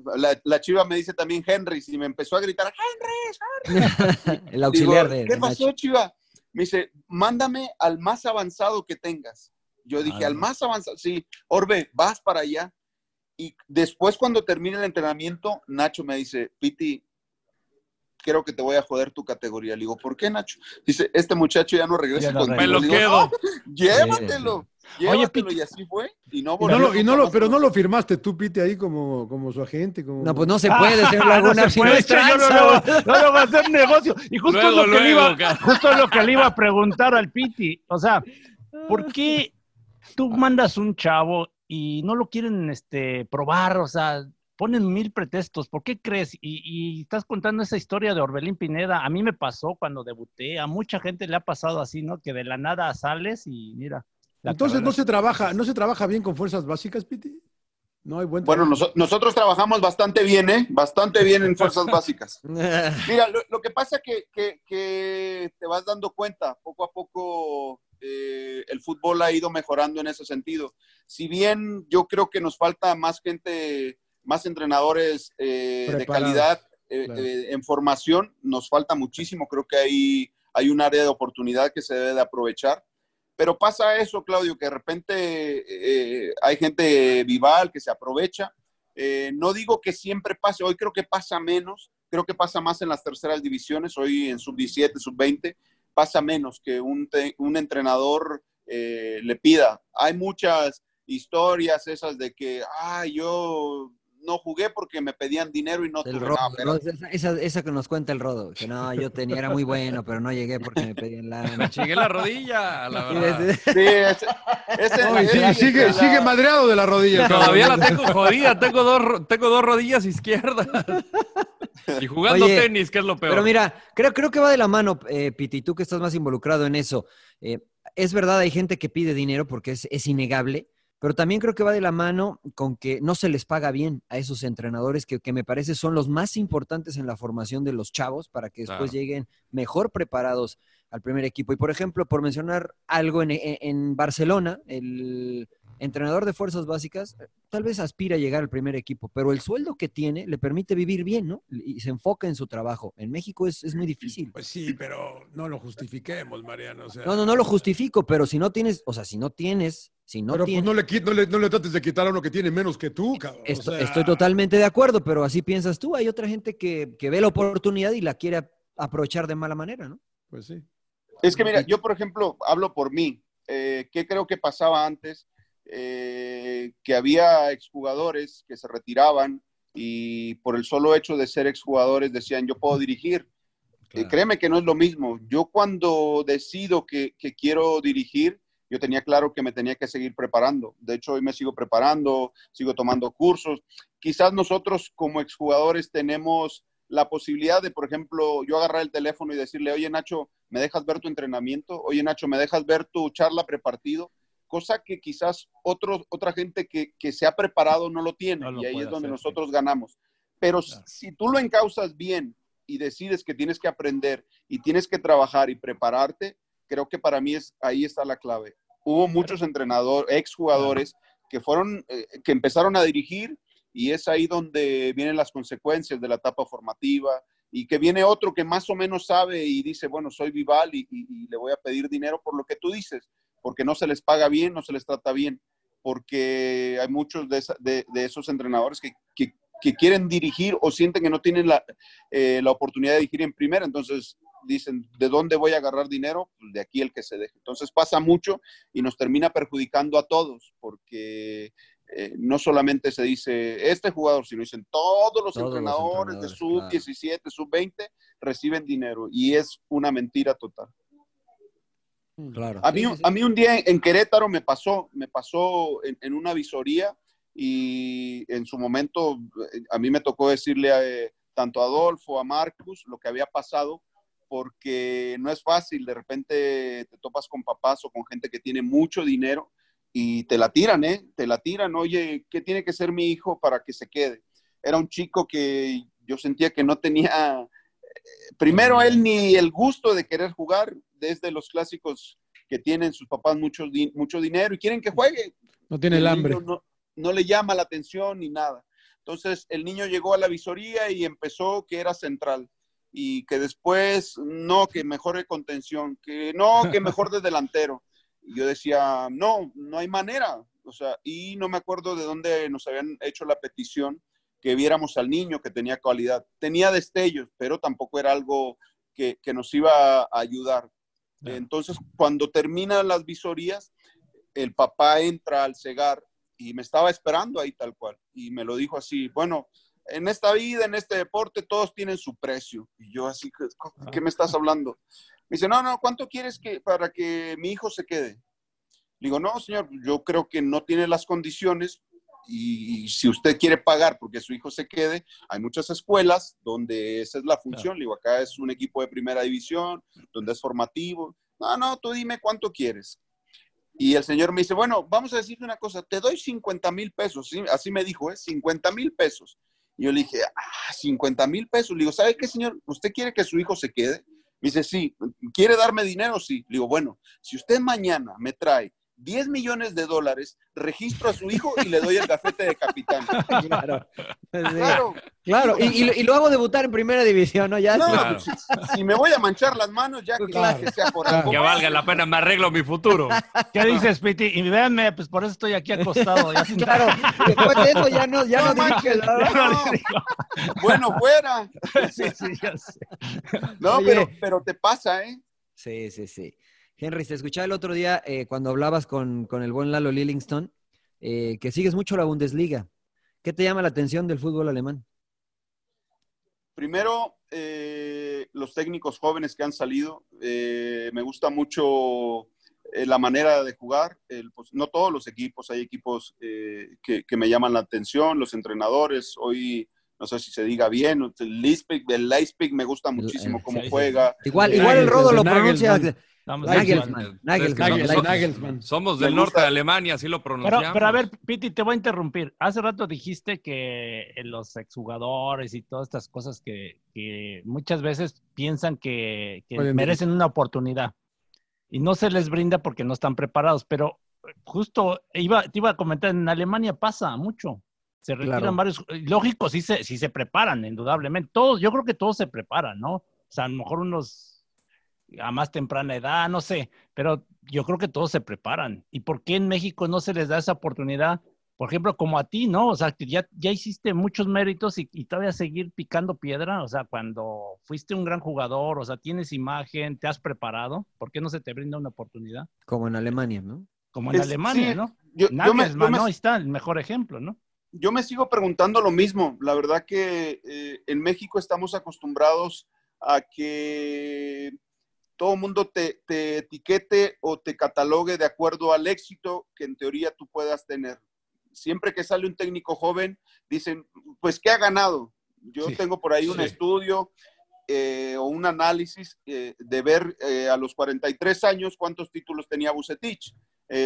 la, chiva me dice también Henry, y me empezó a gritar, Henry, Henry. El auxiliar de. ¿Qué pasó, chiva? Me dice, mándame al más avanzado que tengas. Yo dije, al más avanzado, sí, Orbe, vas para allá. Y después cuando termine el entrenamiento, Nacho me dice, Piti, creo que te voy a joder tu categoría. Le digo, ¿por qué, Nacho? Dice, este muchacho ya no regresa contigo. Me lo quedo. llévatelo. Oye, Piti. y así fue. Y no, y no lo, pero no lo firmaste tú, Piti, ahí como, como su agente. Como... No, pues no se puede hacer alguna no, se puede, no, no, no, va a hacer negocio. Y justo, luego, lo que le iba, justo lo que le iba a preguntar al Piti. O sea, ¿por qué tú mandas un chavo y no lo quieren este, probar, o sea, ponen mil pretextos. ¿Por qué crees? Y, estás contando esa historia de Orbelín Pineda. A mí me pasó cuando debuté, a mucha gente le ha pasado así, ¿no? Que de la nada sales y mira. Entonces no se trabaja, no se trabaja bien con fuerzas básicas, Piti. No hay buen bueno, nosotros trabajamos bastante bien, ¿eh? Bastante bien en fuerzas básicas. Mira, lo, que pasa que, que, que te vas dando cuenta poco a poco eh, el fútbol ha ido mejorando en ese sentido. Si bien yo creo que nos falta más gente, más entrenadores eh, de calidad eh, en formación, nos falta muchísimo. Creo que hay, hay un área de oportunidad que se debe de aprovechar. Pero pasa eso, Claudio, que de repente hay gente vival que se aprovecha. no digo que siempre pase, hoy creo que pasa menos, creo que pasa más en las terceras divisiones, hoy en sub-17, sub-20, pasa menos que un, entrenador eh, le pida. Hay muchas historias esas de que, ah, yo no jugué porque me pedían dinero y no tuve nada. Esa, esa, que nos cuenta el Rodo, que no, yo tenía, era muy bueno, pero no llegué porque me pedían la... Me chingué la rodilla, la verdad. Sí, ese, ese, sigue, sigue madreado de la rodilla. Todavía la tengo jodida, tengo dos, tengo dos rodillas izquierdas. Y jugando tenis, que es lo peor. Pero mira, creo, creo que va de la mano, eh, Piti, tú que estás más involucrado en eso. Eh, es verdad, hay gente que pide dinero porque es, es, innegable, pero también creo que va de la mano con que no se les paga bien a esos entrenadores que, que me parece son los más importantes en la formación de los chavos para que después lleguen mejor preparados al primer equipo. Y por ejemplo, por mencionar algo en, en Barcelona, el entrenador de fuerzas básicas, tal vez aspira a llegar al primer equipo, pero el sueldo que tiene le permite vivir bien, ¿no? Y se enfoca en su trabajo. En México es, es muy difícil. Pues sí, pero no lo justifiquemos, Mariano. No, no, no lo justifico, pero si no tienes, o sea, si no tienes, si no pero tienes... Pues no le, no, le, trates de quitar a uno que tiene menos que tú, cabrón. Estoy, totalmente de acuerdo, pero así piensas tú. Hay otra gente que, que ve la oportunidad y la quiere aprovechar de mala manera, ¿no? Pues sí. Es que mira, yo por ejemplo hablo por mí. Eh, ¿Qué creo que pasaba antes? Eh, que había exjugadores que se retiraban y por el solo hecho de ser exjugadores decían, yo puedo dirigir. y eh, créeme que no es lo mismo. Yo cuando decido que, quiero dirigir, yo tenía claro que me tenía que seguir preparando. De hecho, hoy me sigo preparando, sigo tomando cursos. Quizás nosotros como exjugadores tenemos la posibilidad de, por ejemplo, yo agarrar el teléfono y decirle, oye Nacho, ¿me dejas ver tu entrenamiento? Oye Nacho, ¿me dejas ver tu charla prepartido? Cosa que quizás otros, otra gente que, se ha preparado no lo tiene y ahí es donde nosotros ganamos. Pero si tú lo encausas bien y decides que tienes que aprender y tienes que trabajar y prepararte, creo que para mí es, ahí está la clave. Hubo muchos entrenadores, exjugadores que fueron, eh, que empezaron a dirigir y es ahí donde vienen las consecuencias de la etapa formativa y que viene otro que más o menos sabe y dice, bueno, soy Vival y le voy a pedir dinero por lo que tú dices porque no se les paga bien, no se les trata bien, porque hay muchos de, esos entrenadores que, quieren dirigir o sienten que no tienen eh, la, oportunidad de dirigir en primera, entonces dicen, ¿de dónde voy a agarrar dinero? Pues de aquí el que se deje. Entonces pasa mucho y nos termina perjudicando a todos, porque eh, no solamente se dice este jugador, sino dicen todos los entrenadores, de sub-17, sub-20 reciben dinero y es una mentira total. Mm. Claro. A mí, a mí un día en Querétaro me pasó, me pasó en, una visoría y en su momento eh, a mí me tocó decirle a, eh, tanto a Adolfo, a Marcus, lo que había pasado, porque no es fácil, de repente te topas con papás o con gente que tiene mucho dinero y te la tiran, ¿eh? Te la tiran, oye, ¿qué tiene que ser mi hijo para que se quede? Era un chico que yo sentía que no tenía, eh, primero él ni el gusto de querer jugar, desde los clásicos que tienen sus papás mucho, mucho dinero y quieren que juegue. No tiene el, hambre. No, le llama la atención ni nada. Entonces el niño llegó a la visoría y empezó que era central y que después no, que mejor de contención, que no, que mejor de delantero. Y yo decía, no, no hay manera. O sea, y no me acuerdo de dónde nos habían hecho la petición que viéramos al niño que tenía cualidad. Tenía destellos, pero tampoco era algo que, que nos iba a ayudar. Entonces, cuando terminan las visorías, el papá entra al cegar y me estaba esperando ahí tal cual. Y me lo dijo así, bueno, en esta vida, en este deporte, todos tienen su precio. Y yo así, ¿qué me estás hablando? Me dice, no, no, ¿cuánto quieres que para que mi hijo se quede? digo, no, señor, yo creo que no tiene las condiciones, y si usted quiere pagar porque su hijo se quede, hay muchas escuelas donde esa es la función. Digo, acá es un equipo de primera división, donde es formativo. No, no, tú dime cuánto quieres. Y el señor me dice, bueno, vamos a decirte una cosa, te doy 50 mil pesos. Así me dijo, ¿eh? 50 mil pesos. Y yo le dije, ah, 50 mil pesos. Le digo, ¿sabe qué, señor? ¿Usted quiere que su hijo se quede? Me dice, sí. ¿Quiere darme dinero? Sí. Le digo, bueno, si usted mañana me trae 10 millones de dólares, registro a su hijo y le doy el gafete de capitán. Claro. Claro. claro. Y, lo hago debutar en primera división, ¿no? Ya no, pues, si, me voy a manchar las manos, ya que, sea por algo. Que valga la pena, me arreglo mi futuro. ¿Qué dices, Piti? Y véanme, pues por eso estoy aquí acostado. Ya claro, después de eso ya no, ya no, manches, Bueno, fuera. Sí, sí, ya sé. No, pero, pero te pasa, ¿eh? Sí, sí, sí. Henry, te escuchaba el otro día eh, cuando hablabas con, el buen Lalo Lillingston, eh, que sigues mucho la Bundesliga. ¿Qué te llama la atención del fútbol alemán? Primero, eh, los técnicos jóvenes que han salido. me gusta mucho la manera de jugar. Pues, no todos los equipos, hay equipos que, me llaman la atención, los entrenadores. Hoy, no sé si se diga bien, el Leipzig, el Leipzig me gusta muchísimo cómo juega. Igual, igual el Rodo lo pronuncia Nagelsmann. Nagelsmann. Nagelsmann. Somos del norte de Alemania, así lo pronunciamos. Pero, pero, a ver, Piti, te voy a interrumpir. Hace rato dijiste que los exjugadores y todas estas cosas que, que muchas veces piensan que, que merecen una oportunidad y no se les brinda porque no están preparados. Pero justo iba, te iba a comentar, en Alemania pasa mucho. Se retiran varios. Lógico, sí se, sí se preparan, indudablemente. Todos, yo creo que todos se preparan, ¿no? O sea, a lo mejor unos a más temprana edad, no sé, pero yo creo que todos se preparan. ¿Y por qué en México no se les da esa oportunidad? Por ejemplo, como a ti, ¿no? O sea, que ya, ya hiciste muchos méritos y, y todavía seguir picando piedra. O sea, cuando fuiste un gran jugador, o sea, tienes imagen, te has preparado, ¿por qué no se te brinda una oportunidad? Como en Alemania, ¿no? Como en Alemania, ¿no? Yo, yo me, ¿no? Ahí está el mejor ejemplo, ¿no? Yo me sigo preguntando lo mismo. La verdad que eh, en México estamos acostumbrados a que todo el mundo te, etiquete o te catalogue de acuerdo al éxito que en teoría tú puedas tener. Siempre que sale un técnico joven, dicen, pues, ¿qué ha ganado? Yo tengo por ahí un estudio eh, o un análisis eh, de ver eh, a los 43 años cuántos títulos tenía Bucetich,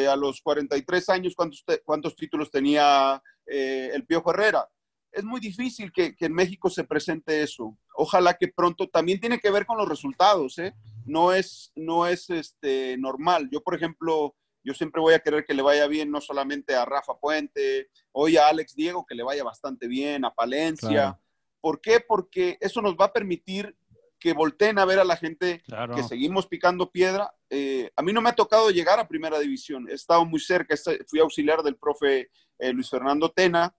a los 43 años cuántos, cuántos títulos tenía el Piojo Herrera es muy difícil que, en México se presente eso. Ojalá que pronto también tiene que ver con los resultados, ¿eh? No es, no es este, normal. Yo, por ejemplo, yo siempre voy a querer que le vaya bien no solamente a Rafa Puente, hoy a Alex Diego, que le vaya bastante bien, a Palencia. ¿Por qué? Porque eso nos va a permitir que volteen a ver a la gente que seguimos picando piedra. Eh, a mí no me ha tocado llegar a primera división, he estado muy cerca, fui auxiliar del profe eh, Luis Fernando Tena,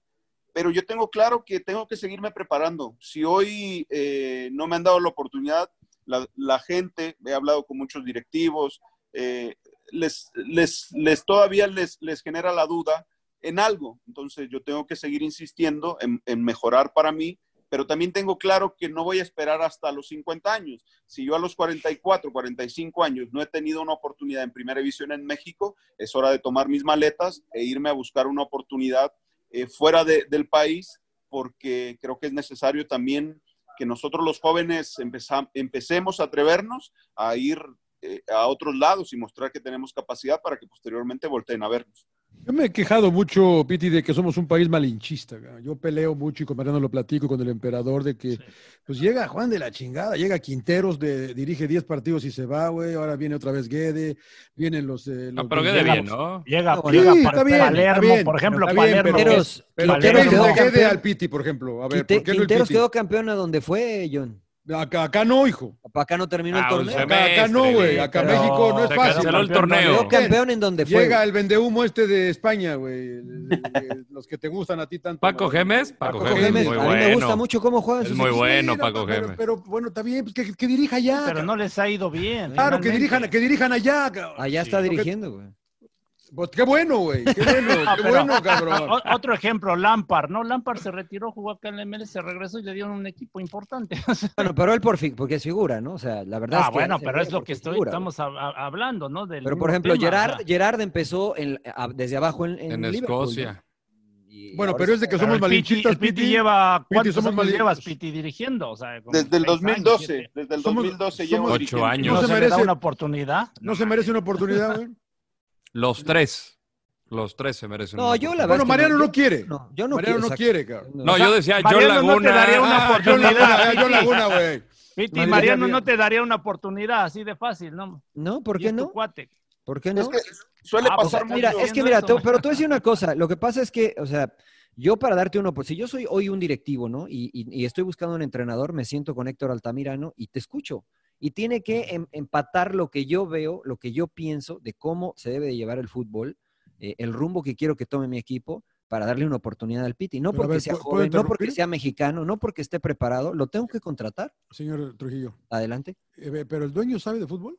pero yo tengo claro que tengo que seguirme preparando. Si hoy eh, no me han dado la oportunidad, la, gente, he hablado con muchos directivos, eh, les, todavía les, les genera la duda en algo. Entonces yo tengo que seguir insistiendo en, en, mejorar para mí, pero también tengo claro que no voy a esperar hasta los 50 años. Si yo a los 44, 45 años no he tenido una oportunidad en primera división en México, es hora de tomar mis maletas e irme a buscar una oportunidad eh, fuera del país, porque creo que es necesario también que nosotros los jóvenes empecemos a atrevernos a ir eh, a otros lados y mostrar que tenemos capacidad para que posteriormente volteen a vernos. Yo me he quejado mucho, Piti, de que somos un país malinchista. Yo peleo mucho y con Mariano lo platico con el emperador de que pues llega Juan de la chingada, llega Quinteros, de, dirige 10 partidos y se va, güey. Ahora viene otra vez Guede, vienen los. Eh, no, pero Guede bien, ¿no? Llega, sí, llega está bien, Palermo, por ejemplo, Palermo. Quinteros, pero, Quinteros quedó Guede al Piti, por ejemplo. A ver, ¿por qué Quinteros no el quedó campeón a donde fue, John. Acá, acá no, hijo. Acá no terminó el ah, torneo. Acá, no, güey. Acá México no es fácil. el torneo. Campeón en donde fue. Llega el vendehumo este de España, güey. Los que te gustan a ti tanto. Paco Gemes. Paco, Gemes. a mí me gusta mucho cómo juega. Es muy bueno, Paco Gemes. Pero, bueno, está bien, pues que, dirija allá. Pero no les ha ido bien. Claro, que dirijan, que dirijan allá. Allá está dirigiendo, güey. Pues qué bueno, güey. Qué bueno, qué bueno, cabrón. Otro ejemplo, Lampard, ¿no? Lampard se retiró, jugó acá en la MLS, se regresó y le dieron un equipo importante. bueno, pero él por fin, porque es figura, ¿no? O sea, la verdad ah, es que. bueno, pero es lo que estoy, estamos hablando, ¿no? pero por ejemplo, Gerard, Gerard empezó desde abajo en, en, Escocia. Bueno, pero es de que somos malinchistas, Piti. Piti lleva, ¿cuántos somos años llevas, Piti, dirigiendo? O sea, desde el 2012, desde el 2012 llevo Ocho años. ¿No, se, merece una oportunidad? ¿No se merece una oportunidad, güey? Los tres. Los tres se merecen. No, yo la verdad. Bueno, Mariano no, quiere. No, yo no Mariano quiero, no quiere, cabrón. No, yo decía John Laguna. No te daría una ah, oportunidad. John Laguna, güey. Piti, Mariano no te daría una oportunidad así de fácil, ¿no? No, ¿por qué no? Cuate. ¿Por qué no? Es que suele Ah, pasar O sea, mira, mucho. es que mira, te- pero te voy a decir una cosa. Lo que pasa es que, o sea, yo para darte uno, pues si yo soy hoy un directivo, ¿no? Y, y- y estoy buscando un entrenador, me siento con Héctor Altamirano y te escucho. Y tiene que em- empatar lo que yo veo, lo que yo pienso de cómo se debe de llevar el fútbol, eh, el rumbo que quiero que tome mi equipo para darle una oportunidad al Piti. No Pero porque ver, sea ¿puedo- joven, no porque sea mexicano, no porque esté preparado, lo tengo que contratar. Señor Trujillo, Adelante. eh, ¿pero el dueño sabe de fútbol?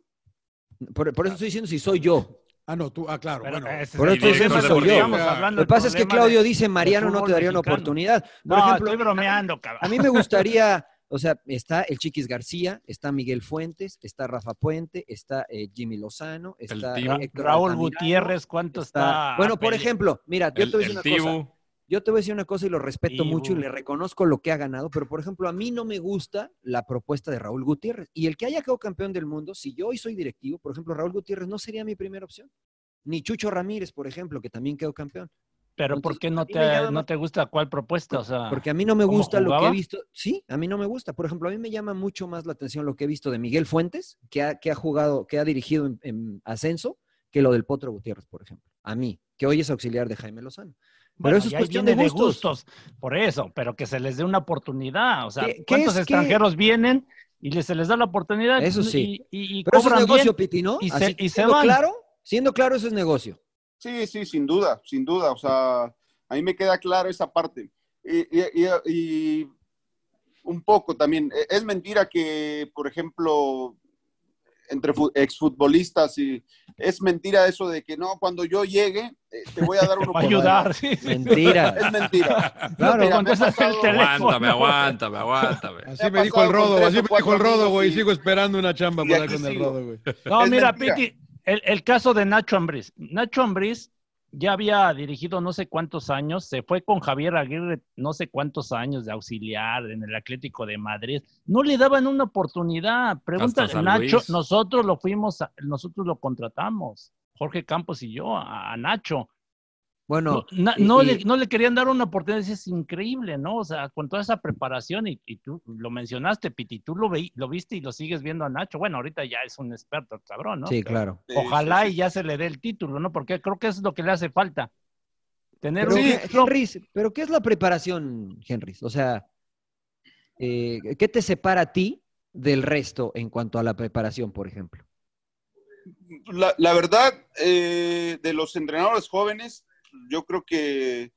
Por, por eso estoy diciendo si soy yo. Ah, no, tú, ah, claro, Pero bueno. Por de soy yo. Lo que pasa es que Claudio dice, Mariano no te daría una oportunidad. Por No, ejemplo, estoy bromeando, cabrón. a mí me gustaría, o sea, está el Chiquis García, está Miguel Fuentes, está Rafa Puente, está eh, Jimmy Lozano, está. Héctor Raúl Altamirano, Gutiérrez, ¿cuánto está? Bueno, por ejemplo, mira, yo El, te voy a decir una cosa. Yo te voy a decir una cosa y lo respeto mucho y le reconozco lo que ha ganado, pero por ejemplo, a mí no me gusta la propuesta de Raúl Gutiérrez. Y el que haya quedado campeón del mundo, si yo hoy soy directivo, por ejemplo, Raúl Gutiérrez no sería mi primera opción. Ni Chucho Ramírez, por ejemplo, que también quedó campeón. Pero ¿por qué no te, no te gusta cuál propuesta? O sea, porque a mí no me gusta lo que he visto. Sí, a mí no me gusta. Por ejemplo, a mí me llama mucho más la atención lo que he visto de Miguel Fuentes, que ha, que ha jugado, que ha dirigido en, ascenso, que lo del Potro Gutiérrez, por ejemplo. A mí, que hoy es auxiliar de Jaime Lozano. Pero eso es cuestión de gustos. Por eso, pero que se les dé una oportunidad. O sea, ¿cuántos extranjeros vienen y se les da la oportunidad? Eso sí. Y, pero eso es negocio, Piti, ¿no? Y, se, y se van. claro, siendo claro, eso es negocio. Sí, sí, sin duda, sin duda. O sea, a mí me queda claro esa parte. Y, un poco también, e, es mentira que, por ejemplo, entre exfutbolistas y es mentira eso de que no, cuando yo llegue eh, te voy a dar una ayudar, Mentira. Es mentira. Claro, cuando el Aguántame, aguántame, aguántame. Así me, dijo el Rodo, así me dijo el Rodo, güey. Sigo esperando una chamba para con el Rodo, güey. No, mira, Piti, el, el, caso de Nacho Ambriz. Nacho Ambriz ya había dirigido no sé cuántos años, se fue con Javier Aguirre no sé cuántos años de auxiliar en el Atlético de Madrid. No le daban una oportunidad. Pregúntale, Nacho, nosotros lo fuimos, nosotros lo contratamos, Jorge Campos y yo, a Nacho. Bueno, no, le, no, le, querían dar una oportunidad, es increíble, ¿no? O sea, con toda esa preparación, y, tú lo mencionaste, Piti, tú lo, ve, lo viste y lo sigues viendo a Nacho. Bueno, ahorita ya es un experto, cabrón, ¿no? Sí, claro. Ojalá y ya se le dé el título, ¿no? Porque creo que es lo que le hace falta. Tener pero, un... pero ¿qué es la preparación, Henry? O sea, eh, ¿qué te separa a ti del resto en cuanto a la preparación, por ejemplo? La, verdad, eh, de los entrenadores jóvenes, yo creo que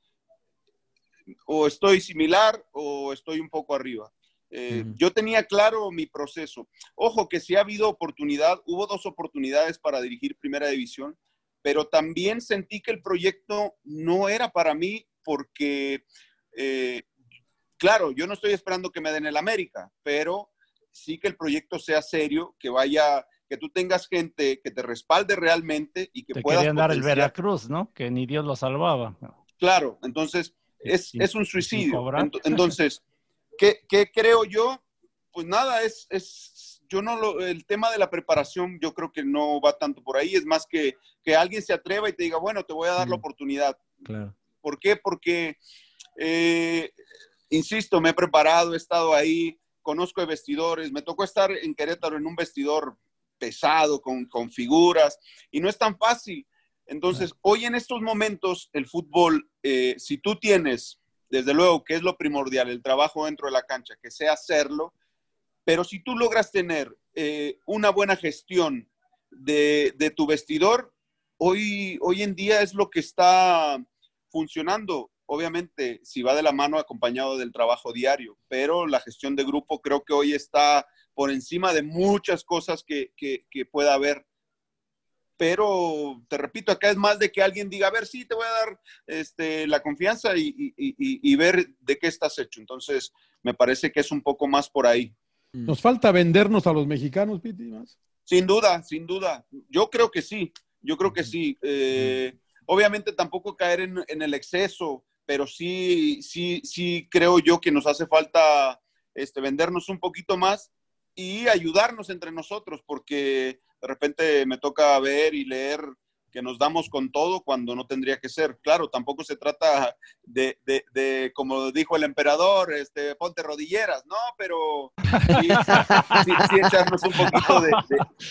o estoy similar o estoy un poco arriba. Eh, yo tenía claro mi proceso. Ojo que si ha habido oportunidad, hubo dos oportunidades para dirigir primera división, pero también sentí que el proyecto no era para mí porque, eh, claro, yo no estoy esperando que me den el América, pero sí que el proyecto sea serio, que vaya que tú tengas gente que te respalde realmente y que te puedas. Querían dar el Veracruz, ¿no? Que ni Dios lo salvaba. Claro, entonces es, es un suicidio. Entonces, ¿qué, ¿qué, creo yo? Pues nada, es, es yo no lo, el tema de la preparación yo creo que no va tanto por ahí, es más que, que alguien se atreva y te diga, bueno, te voy a dar la oportunidad. Claro. ¿Por qué? Porque, eh, insisto, me he preparado, he estado ahí, conozco de vestidores, me tocó estar en Querétaro en un vestidor pesado, con, con figuras, y no es tan fácil. Entonces, hoy en estos momentos, el fútbol, eh, si tú tienes, desde luego, que es lo primordial, el trabajo dentro de la cancha, que sea hacerlo, pero si tú logras tener eh, una buena gestión de, de, tu vestidor, hoy, hoy en día es lo que está funcionando. Obviamente, si va de la mano acompañado del trabajo diario, pero la gestión de grupo creo que hoy está por encima de muchas cosas que, pueda haber. Pero te repito, acá es más de que alguien diga, a ver, sí, te voy a dar este, la confianza y, ver de qué estás hecho. Entonces, me parece que es un poco más por ahí. Mm. ¿Nos falta vendernos a los mexicanos, Piti? Más? Sin duda, sin duda. Yo creo que sí, yo creo que sí. Eh, obviamente tampoco caer en, en, el exceso, pero sí, sí, sí creo yo que nos hace falta este, vendernos un poquito más y ayudarnos entre nosotros, porque de repente me toca ver y leer que nos damos con todo cuando no tendría que ser. Claro, tampoco se trata de, de, como dijo el emperador, este, ponte rodilleras, ¿no? Pero sí, echarnos un poquito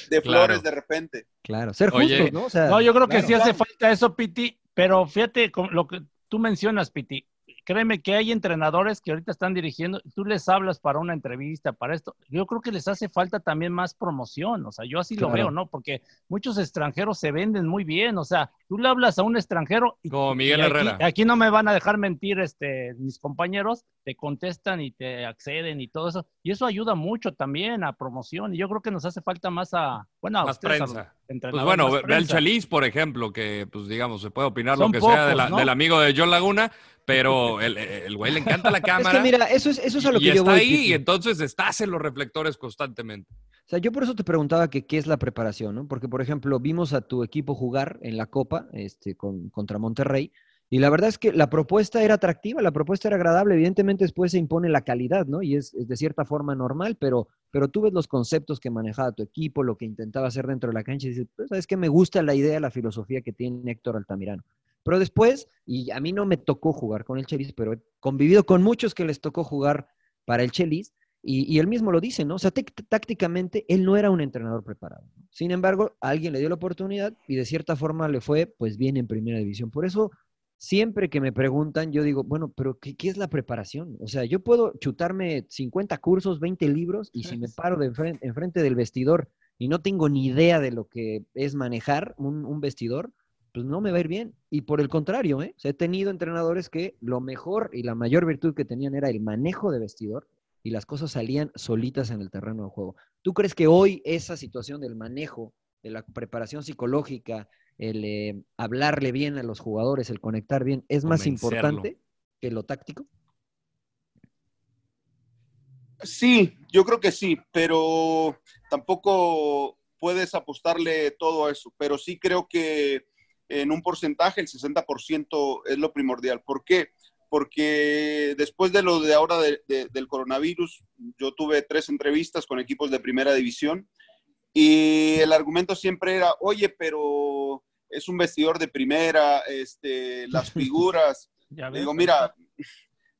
de, flores de repente. Claro, ser justos, ¿no? no, yo creo que sí hace falta eso, Piti, pero fíjate lo que tú mencionas, Piti, créeme que hay entrenadores que ahorita están dirigiendo, tú les hablas para una entrevista, para esto, yo creo que les hace falta también más promoción, o sea, yo así lo veo, ¿no? Porque muchos extranjeros se venden muy bien, o sea, tú le hablas a un extranjero y, como Miguel Herrera. Aquí no me van a dejar mentir este mis compañeros, te contestan y te acceden y todo eso, y eso ayuda mucho también a promoción y yo creo que nos hace falta más a, bueno, a más prensa. pues bueno, ve Chelis, por ejemplo, que pues digamos, se puede opinar lo que sea del amigo de John Laguna, pero el, el güey le encanta la cámara. Es que mira, eso es, eso es a lo que yo está ahí y entonces estás en los reflectores constantemente. O sea, yo por eso te preguntaba que qué es la preparación, ¿no? Porque, por ejemplo, vimos a tu equipo jugar en la Copa este, con, contra Monterrey Y la verdad es que la propuesta era atractiva, la propuesta era agradable. Evidentemente después se impone la calidad, ¿no? Y es, de cierta forma normal, pero, pero tú ves los conceptos que manejaba tu equipo, lo que intentaba hacer dentro de la cancha y dices, pues, ¿sabes qué? Me gusta la idea, la filosofía que tiene Héctor Altamirano. Pero después, y a mí no me tocó jugar con el Chelis, pero he convivido con muchos que les tocó jugar para el Chelis, y, él mismo lo dice, ¿no? O sea, tácticamente él no era un entrenador preparado. Sin embargo, alguien le dio la oportunidad y de cierta forma le fue, pues bien en primera división. Por eso siempre que me preguntan, yo digo, bueno, pero ¿qué, es la preparación? O sea, yo puedo chutarme 50 cursos, 20 libros, y si me paro de enfrente, del vestidor y no tengo ni idea de lo que es manejar un, vestidor, pues no me va a ir bien. Y por el contrario, ¿eh? he tenido entrenadores que lo mejor y la mayor virtud que tenían era el manejo de vestidor y las cosas salían solitas en el terreno de juego. ¿Tú crees que hoy esa situación del manejo, de la preparación psicológica, el eh, hablarle bien a los jugadores, el conectar bien, es más importante que lo táctico? Sí, yo creo que sí, pero tampoco puedes apostarle todo a eso, pero sí creo que en un porcentaje, el 60% es lo primordial. ¿Por qué? Porque después de lo de ahora del coronavirus, yo tuve tres entrevistas con equipos de primera división y el argumento siempre era, oye, pero es un vestidor de primera, este, las figuras. Digo, mira,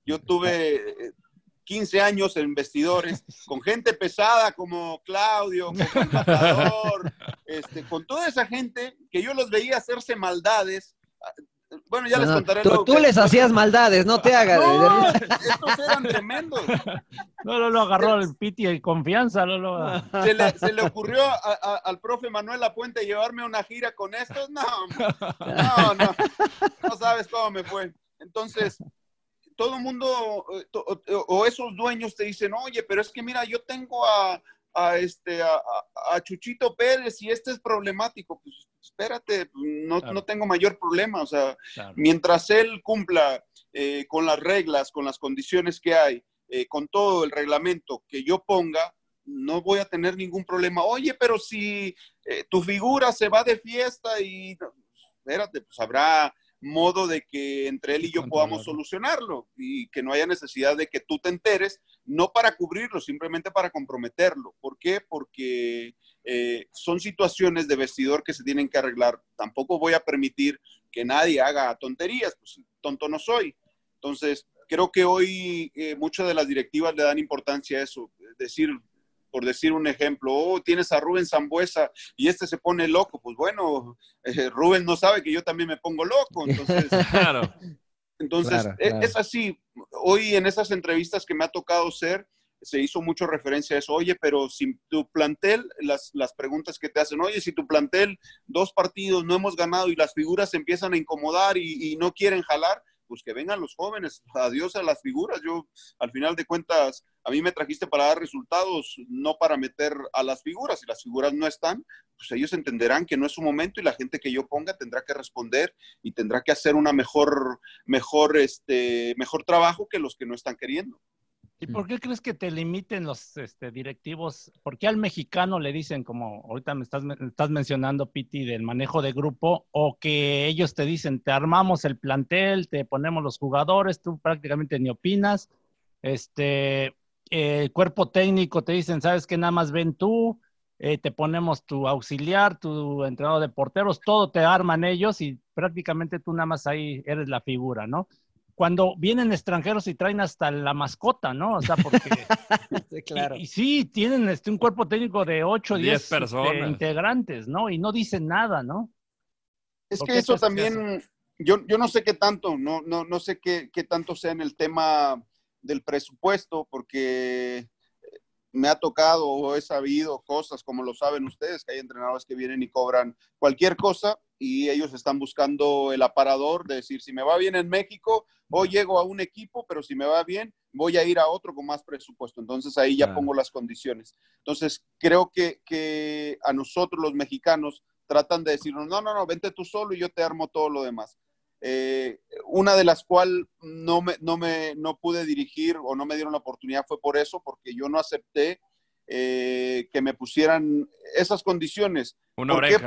yo tuve 15 años en vestidores con gente pesada como Claudio, con Matador, este, con toda esa gente que yo los veía hacerse maldades. Bueno, ya les contaré. Tú, tú les hacías maldades, no te hagas. No, estos eran tremendos. No, no, lo agarró el piti y confianza. No, lo... ¿Se, le, se le ocurrió al profe Manuel Lapuente llevarme una gira con estos? No, no, no. No sabes cómo me fue. Entonces, todo el mundo o esos dueños te dicen, oye, pero es que mira, yo tengo a, a, este, a, Chuchito Pérez y este es problemático. Pues espérate, no, no tengo mayor problema. O sea, mientras él cumpla eh, con las reglas, con las condiciones que hay, eh, con todo el reglamento que yo ponga, no voy a tener ningún problema. Oye, pero si eh, tu figura se va de fiesta y espérate, pues habrá modo de que entre él y yo podamos solucionarlo y que no haya necesidad de que tú te enteres, no para cubrirlo, simplemente para comprometerlo. ¿Por qué? Porque eh, son situaciones de vestidor que se tienen que arreglar. Tampoco voy a permitir que nadie haga tonterías, pues tonto no soy. Entonces, creo que hoy eh, muchas de las directivas le dan importancia a eso, es decir, por decir un ejemplo, oh, tienes a Rubén Zambuesa y este se pone loco, pues bueno, eh, Rubén no sabe que yo también me pongo loco, entonces, claro. entonces e, Es, así. Hoy en esas entrevistas que me ha tocado ser, se hizo mucho referencia a eso, oye, pero si tu plantel, las, las preguntas que te hacen, oye, si tu plantel, dos partidos, no hemos ganado y las figuras se empiezan a incomodar y, y no quieren jalar, pues que vengan los jóvenes, adiós a las figuras. Yo, al final de cuentas, a mí me trajiste para dar resultados, no para meter a las figuras. Si las figuras no están, pues ellos entenderán que no es su momento y la gente que yo ponga tendrá que responder y tendrá que hacer una mejor, mejor, este, mejor trabajo que los que no están queriendo. ¿Y por qué crees que te limiten los este, directivos? ¿Por qué al mexicano le dicen, como ahorita me estás, estás mencionando, Piti, del manejo de grupo, o que ellos te dicen, te armamos el plantel, te ponemos los jugadores, tú prácticamente ni opinas? Este, el cuerpo técnico te dicen, sabes que nada más ven tú, eh, te ponemos tu auxiliar, tu entrenador de porteros, todo te arman ellos y prácticamente tú nada más ahí eres la figura, ¿no? Cuando vienen extranjeros y traen hasta la mascota, ¿no? O sea, porque... sí, claro. Y, sí, tienen este, un cuerpo técnico de 8 o 10 personas. integrantes, ¿no? Y no dicen nada, ¿no? Es que eso también, yo, yo no sé qué tanto, no, no, no sé qué, qué tanto sea en el tema del presupuesto, porque me ha tocado o he sabido cosas, como lo saben ustedes, que hay entrenadores que vienen y cobran cualquier cosa y ellos están buscando el aparador de decir, si me va bien en México, hoy llego a un equipo, pero si me va bien, voy a ir a otro con más presupuesto. Entonces ahí ya pongo las condiciones. Entonces creo que, que a nosotros los mexicanos tratan de decirnos, no, no, no, vente tú solo y yo te armo todo lo demás. Eh, una de las cuales no me, no me no pude dirigir o no me dieron la oportunidad fue por eso, porque yo no acepté eh, que me pusieran esas condiciones. Una ¿Por Qué?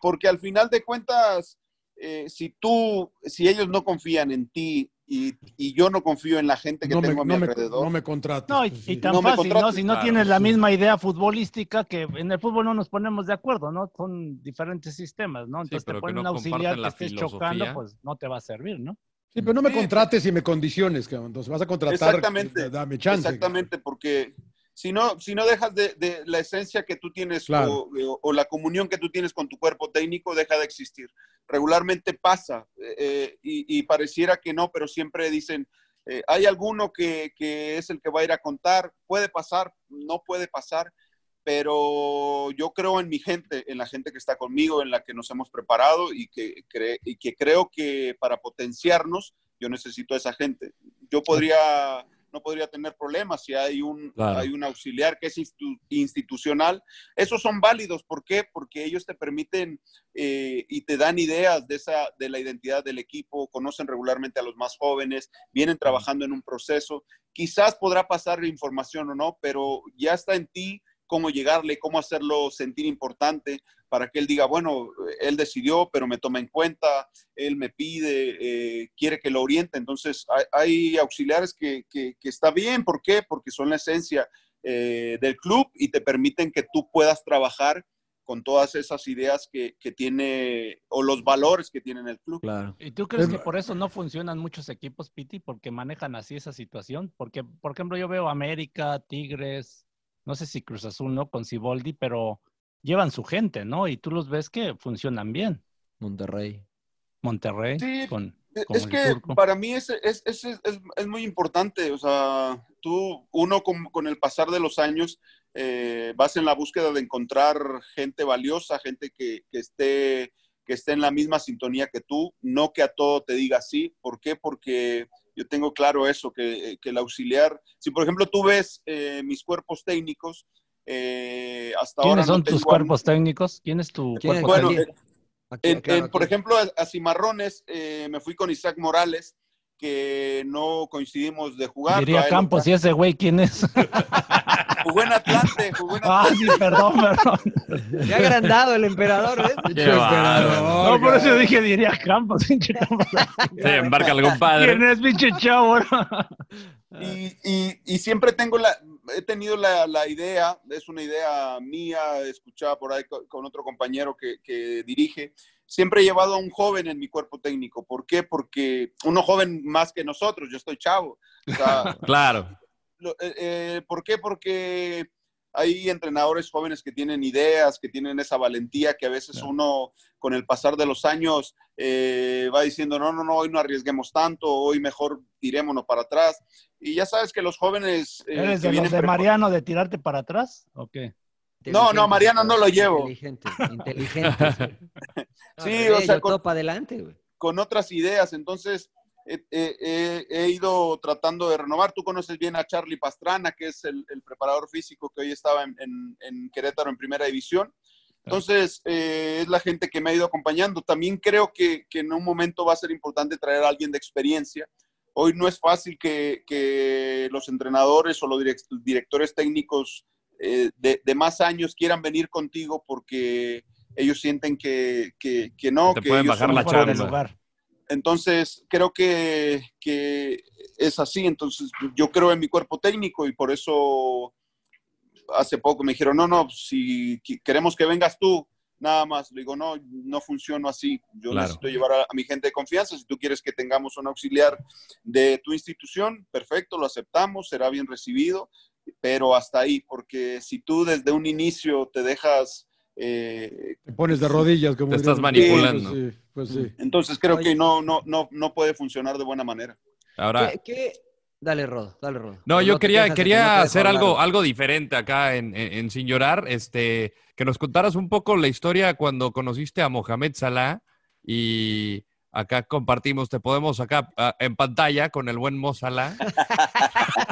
Porque al final de cuentas, eh, si tú, si ellos no confían en ti y, y, yo no confío en la gente que no tengo me, a mi no alrededor. Me, no me contrates. No, y, y sí. tan No me fácil, ¿no? Si no claro, tienes la sí. misma idea futbolística, que en el fútbol no nos ponemos de acuerdo, ¿no? Son diferentes sistemas, ¿no? Entonces pero te que ponen no un auxiliar que estés filosofía. chocando, pues no te va a servir, ¿no? Sí, pero no me Sí. contrates y me condiciones, cabrón. Entonces vas a contratar. Exactamente. Dame chance. Exactamente, porque si no, si no dejas de, de la esencia que tú tienes Claro. o, o- o la comunión que tú tienes con tu cuerpo técnico, deja de existir. Regularmente pasa eh, y, y pareciera que no, pero siempre dicen, eh, hay alguno que, que es el que va a ir a contar, puede pasar, no puede pasar, pero yo creo en mi gente, en la gente que está conmigo, en la que nos hemos preparado y que, cre- y que creo que para potenciarnos, yo necesito a esa gente. Yo podría, no podría tener problemas si hay un, Claro. hay un auxiliar que es institu- institucional. Esos son válidos, ¿por qué? Porque ellos te permiten eh, y te dan ideas de, esa, de la identidad del equipo, conocen regularmente a los más jóvenes, vienen trabajando en un proceso. Quizás podrá pasar información o no, pero ya está en ti cómo llegarle, cómo hacerlo sentir importante para que él diga, bueno, él decidió, pero me toma en cuenta, él me pide, eh, quiere que lo oriente. Entonces, hay, hay auxiliares que, que, que, está bien. ¿Por qué? Porque son la esencia eh, del club y te permiten que tú puedas trabajar con todas esas ideas que, que, tiene o los valores que tiene el club. Claro. ¿Y tú crees que por eso no funcionan muchos equipos, Piti? Porque manejan así esa situación. Porque, por ejemplo, yo veo América, Tigres, no sé si Cruz Azul, ¿no? Con Ciboldi, pero llevan su gente, ¿no? Y tú los ves que funcionan bien. Monterrey. Monterrey. Sí, con, con es que turco. para mí es, es, es, es, muy importante. O sea, tú, uno con, con el pasar de los años, eh, vas en la búsqueda de encontrar gente valiosa, gente que, que, esté, que esté en la misma sintonía que tú, no que a todo te diga sí. ¿Por qué? Porque yo tengo claro eso, que, que el auxiliar, si por ejemplo tú ves eh, mis cuerpos técnicos, eh, hasta ¿Quiénes ahora... son no tus cuerpos técnicos? ¿Quién es tu ¿Quién cuerpo bueno, técnico? Aquí, en, claro, en, por ejemplo, a, Cimarrones eh, me fui con Isaac Morales, que no coincidimos de jugar. Diría Campos, ¿y ese güey quién es? Jugó en Atlante, jugó en ah, Atlante. sí, perdón, perdón. Ya agrandado el emperador, ¿ves? Qué bárbaro. No, por eso dije, diría Campos, pinche Campos. Sí, embarca algún padre. ¿Quién es, pinche chavo? Y, y, y, siempre tengo la, he tenido la, la, idea, es una idea mía, escuchada por ahí con, con otro compañero que, que, dirige, siempre he llevado a un joven en mi cuerpo técnico. ¿Por qué? Porque uno joven más que nosotros, yo estoy chavo. O sea, claro. Lo, eh, eh, ¿Por qué? Porque hay entrenadores jóvenes que tienen ideas, que tienen esa valentía que a veces claro. uno con el pasar de los años eh, va diciendo, no, no, no, hoy no arriesguemos tanto, hoy mejor tirémonos para atrás. Y ya sabes que los jóvenes... Eh, ¿Eres de los de Mariano de tirarte para atrás o qué? No, no, Mariano no lo llevo. Inteligente, inteligente. sí, sí o sea, con, para adelante, güey. con otras ideas. Entonces, he, ido tratando de renovar. Tú conoces bien a Charlie Pastrana, que es el, el preparador físico que hoy estaba en, en, en Querétaro en primera división. Entonces, eh, es la gente que me ha ido acompañando. También creo que, que, en un momento va a ser importante traer a alguien de experiencia. Hoy no es fácil que, que los entrenadores o los directores técnicos eh, de, de, más años quieran venir contigo porque ellos sienten que, que, que no. Te que pueden ellos bajar la charla. Entonces, creo que, que, es así. Entonces, yo creo en mi cuerpo técnico y por eso hace poco me dijeron, no, no, si queremos que vengas tú, nada más. Le digo, no, no funciono así. Yo Claro. necesito llevar a, a, mi gente de confianza. Si tú quieres que tengamos un auxiliar de tu institución, perfecto, lo aceptamos, será bien recibido, pero hasta ahí, porque si tú desde un inicio te dejas... Eh, te pones de rodillas. Como te estás manipulando. Pues sí, pues sí. Entonces creo Oye. que no, no, no, no puede funcionar de buena manera. Ahora, ¿Qué, qué? Dale, Rodo, dale, Rodo. No, yo quería, quería no hacer algo, algo diferente acá en, en, en, Sin Llorar, este, que nos contaras un poco la historia cuando conociste a Mohamed Salah y acá compartimos, te podemos acá uh, en pantalla con el buen Mo Salah.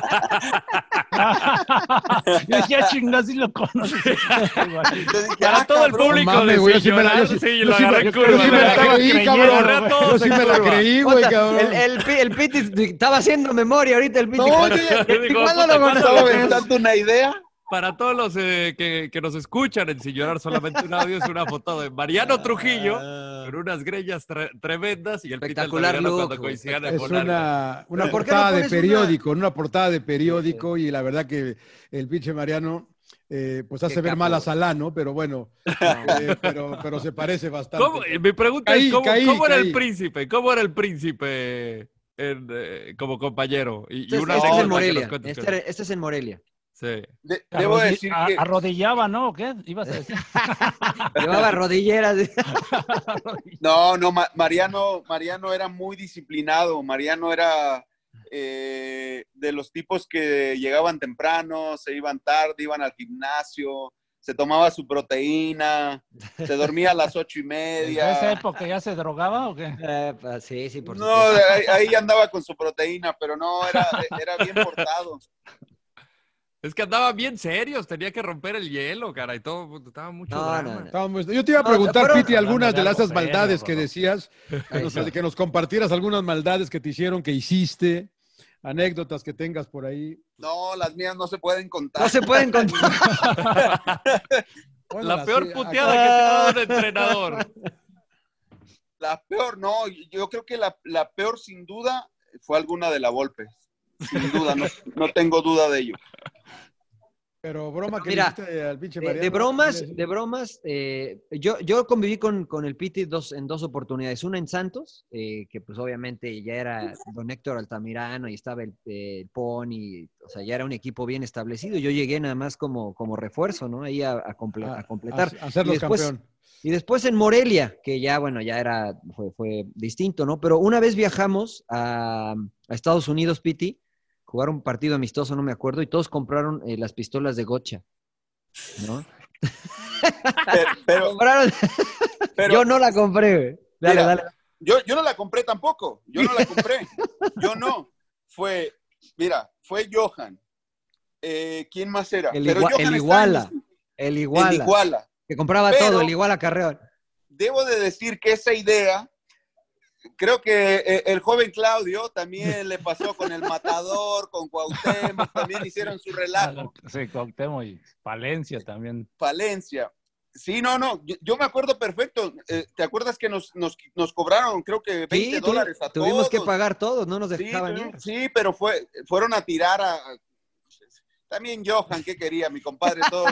yo ya chingas y lo conoces. Para todo el público Mames, de güey, Sin sí me la- yo sí- yo lo sí me- agarré yo sí la creí, cabrón. Yo sí me la creí, güey, cabrón. El, el, el Piti estaba haciendo memoria ahorita el Piti. No, yo ya- ¿Y Digo, cuándo lo lo ¿Estaba dando una idea? Para todos los eh, que, que nos escuchan en Sin Llorar, solamente un audio es una foto de Mariano Trujillo Con unas greñas tremendas y el Espectacular look, cuando coincidían Es una, una portada de periódico, una... portada de periódico y la verdad que el pinche Mariano eh, pues hace ver mal a Salano, Pero bueno, eh, pero, pero se parece bastante. ¿Cómo? Mi pregunta es, ¿cómo, era el príncipe? ¿Cómo era el príncipe eh, como compañero? Y, este, una este es en Morelia. Este, este, es en Morelia. Sí. debo decir que... Arrodillaba, ¿no? ¿Qué ibas a decir? Llevaba rodilleras. no, no, Mariano, Mariano era muy disciplinado. Mariano era eh, de los tipos que llegaban temprano, se iban tarde, iban al gimnasio, se tomaba su proteína, se dormía a las ocho y media. ¿En esa época ya se drogaba o qué? Eh, pues, sí, sí, por No, ahí, andaba con su proteína, pero no, era, era bien portado. Es que andaba bien serios, tenía que romper el hielo, cara, y todo, estaba mucho Yo te iba a preguntar, Piti, algunas de esas maldades que decías, que nos compartieras algunas maldades que te hicieron, que hiciste anécdotas que tengas por ahí. No, las mías no se pueden contar. No se pueden contar. la peor puteada que te ha dado el entrenador. La peor, no, yo creo que la, la, peor sin duda fue alguna de la Volpe. Sin duda, no, no tengo duda de ello. Pero broma que Mira, al pinche Mariano, de, bromas, de bromas, eh, yo, yo conviví con, con el Piti dos, en dos oportunidades. Una en Santos, eh, que pues obviamente ya era don Héctor Altamirano y estaba el, el, Pony, o sea, ya era un equipo bien establecido. Yo llegué nada más como, como refuerzo, ¿no? Ahí a, a, completar. A, hacerlos campeón. Y después en Morelia, que ya, bueno, ya era, fue, fue distinto, ¿no? Pero una vez viajamos a, a Estados Unidos, Piti, jugaron un partido amistoso, no me acuerdo, y todos compraron eh, las pistolas de gocha, ¿no? Pero, yo no la compré, Dale, dale. Yo, yo no la compré tampoco, yo no la compré, yo no. Fue, mira, fue Johan. Eh, ¿Quién más era? El, Iguala. El Iguala. El Iguala. Que compraba todo, el Iguala Carreón. Debo de decir que esa idea creo que eh, el joven Claudio también le pasó con el Matador, con Cuauhtémoc, también hicieron su relajo. Sí, Cuauhtémoc y Palencia también. Palencia. Sí, no, no, yo, me acuerdo perfecto. Eh, ¿Te acuerdas que nos, nos, nos, cobraron, creo que 20 dólares a todos? Tuvimos que pagar todos, no nos dejaban sí, ir. Sí, pero fue, fueron a tirar a, también Johan, ¿qué quería? Mi compadre todo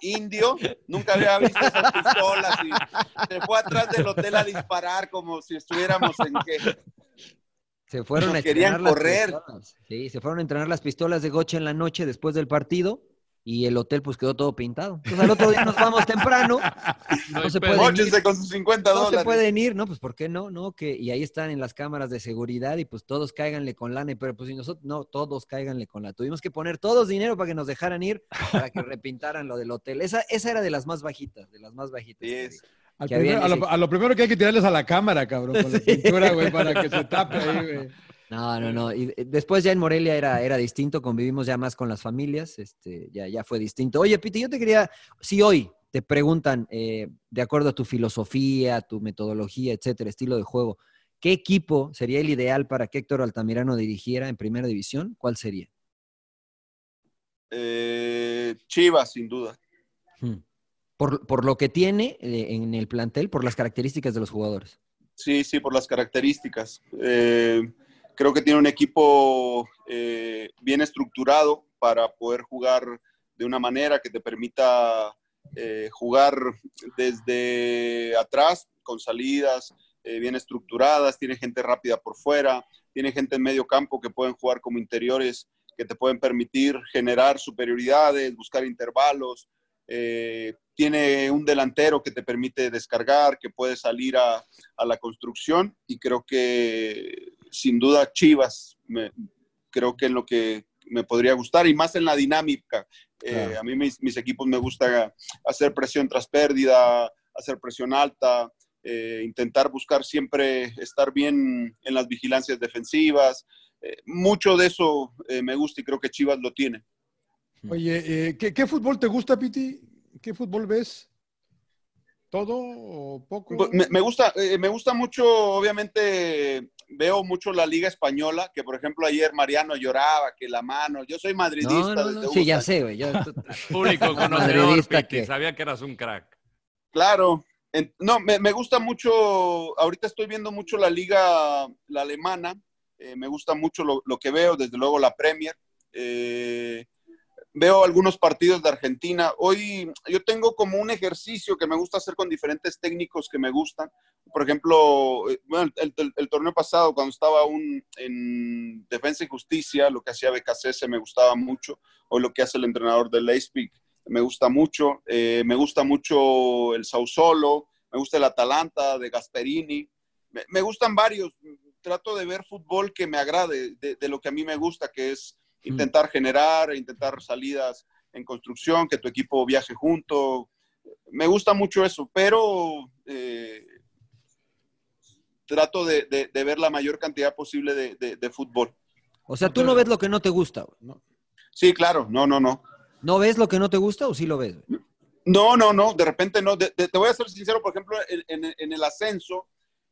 indio, nunca había visto esas pistolas y se fue atrás del hotel a disparar como si estuviéramos en qué. Se fueron a querían correr. Sí, se fueron a entrenar las pistolas de Goche en la noche después del partido y el hotel pues quedó todo pintado. Entonces al otro día nos vamos temprano. No, se pueden ir. con sus 50 dólares. No se pueden ir, no, pues ¿por qué no? No, que y ahí están en las cámaras de seguridad y pues todos cáiganle con lana, pero pues si nosotros no, todos cáiganle con la. Tuvimos que poner todos dinero para que nos dejaran ir para que repintaran lo del hotel. Esa esa era de las más bajitas, de las más bajitas. a, lo, primero que hay que tirarles a la cámara, cabrón, con la pintura, güey, para que se tape ahí, güey. No, no, no. Y después ya en Morelia era, era distinto, convivimos ya más con las familias, este, ya, ya fue distinto. Oye, Piti, yo te quería, si hoy te preguntan, eh, de acuerdo a tu filosofía, tu metodología, etcétera, estilo de juego, ¿qué equipo sería el ideal para que Héctor Altamirano dirigiera en primera división? ¿Cuál sería? Eh, Chivas, sin duda. Hmm. Por, por, lo que tiene eh, en el plantel, por las características de los jugadores. Sí, sí, por las características. Eh, Creo que tiene un equipo eh, bien estructurado para poder jugar de una manera que te permita eh, jugar desde atrás, con salidas eh, bien estructuradas, tiene gente rápida por fuera, tiene gente en medio campo que pueden jugar como interiores, que te pueden permitir generar superioridades, buscar intervalos. tiene un delantero que te permite descargar, que puede salir a, a la construcción y creo que sin duda Chivas, creo que es lo que me podría gustar y más en la dinámica. Eh, a mí mis, equipos me gusta hacer presión tras pérdida, hacer presión alta, eh, intentar buscar siempre estar bien en las vigilancias defensivas. Eh, mucho de eso me gusta y creo que Chivas lo tiene. Oye, ¿qué, ¿qué, fútbol te gusta, Piti? ¿Qué fútbol ves? ¿Todo o poco? Pues, me, gusta, eh, me gusta mucho, obviamente, veo mucho la Liga Española, que por ejemplo ayer Mariano lloraba, que la mano, yo soy madridista. No, sí, ya sé, güey. Público conocedor, que... sabía que eras un crack. Claro, no, me, gusta mucho, ahorita estoy viendo mucho la liga, la alemana, eh, me gusta mucho lo, que veo, desde luego la Premier. Eh, veo algunos partidos de Argentina. Hoy yo tengo como un ejercicio que me gusta hacer con diferentes técnicos que me gustan. Por ejemplo, eh, el, torneo pasado, cuando estaba un, en Defensa y Justicia, lo que hacía BKC me gustaba mucho. Hoy lo que hace el entrenador de Leipzig me gusta mucho. Eh, me gusta mucho el Sausolo, me gusta el Atalanta de Gasperini. Me, gustan varios. Trato de ver fútbol que me agrade, de lo que a mí me gusta, que es. Intentar generar, intentar salidas en construcción, que tu equipo viaje junto. Me gusta mucho eso, pero eh, trato de, ver la mayor cantidad posible de, fútbol. O sea, tú no ves lo que no te gusta. ¿no? Sí, claro, no, no, no. ¿No ves lo que no te gusta o sí lo ves? No, no, no, de repente no. te voy a ser sincero, por ejemplo, en, el ascenso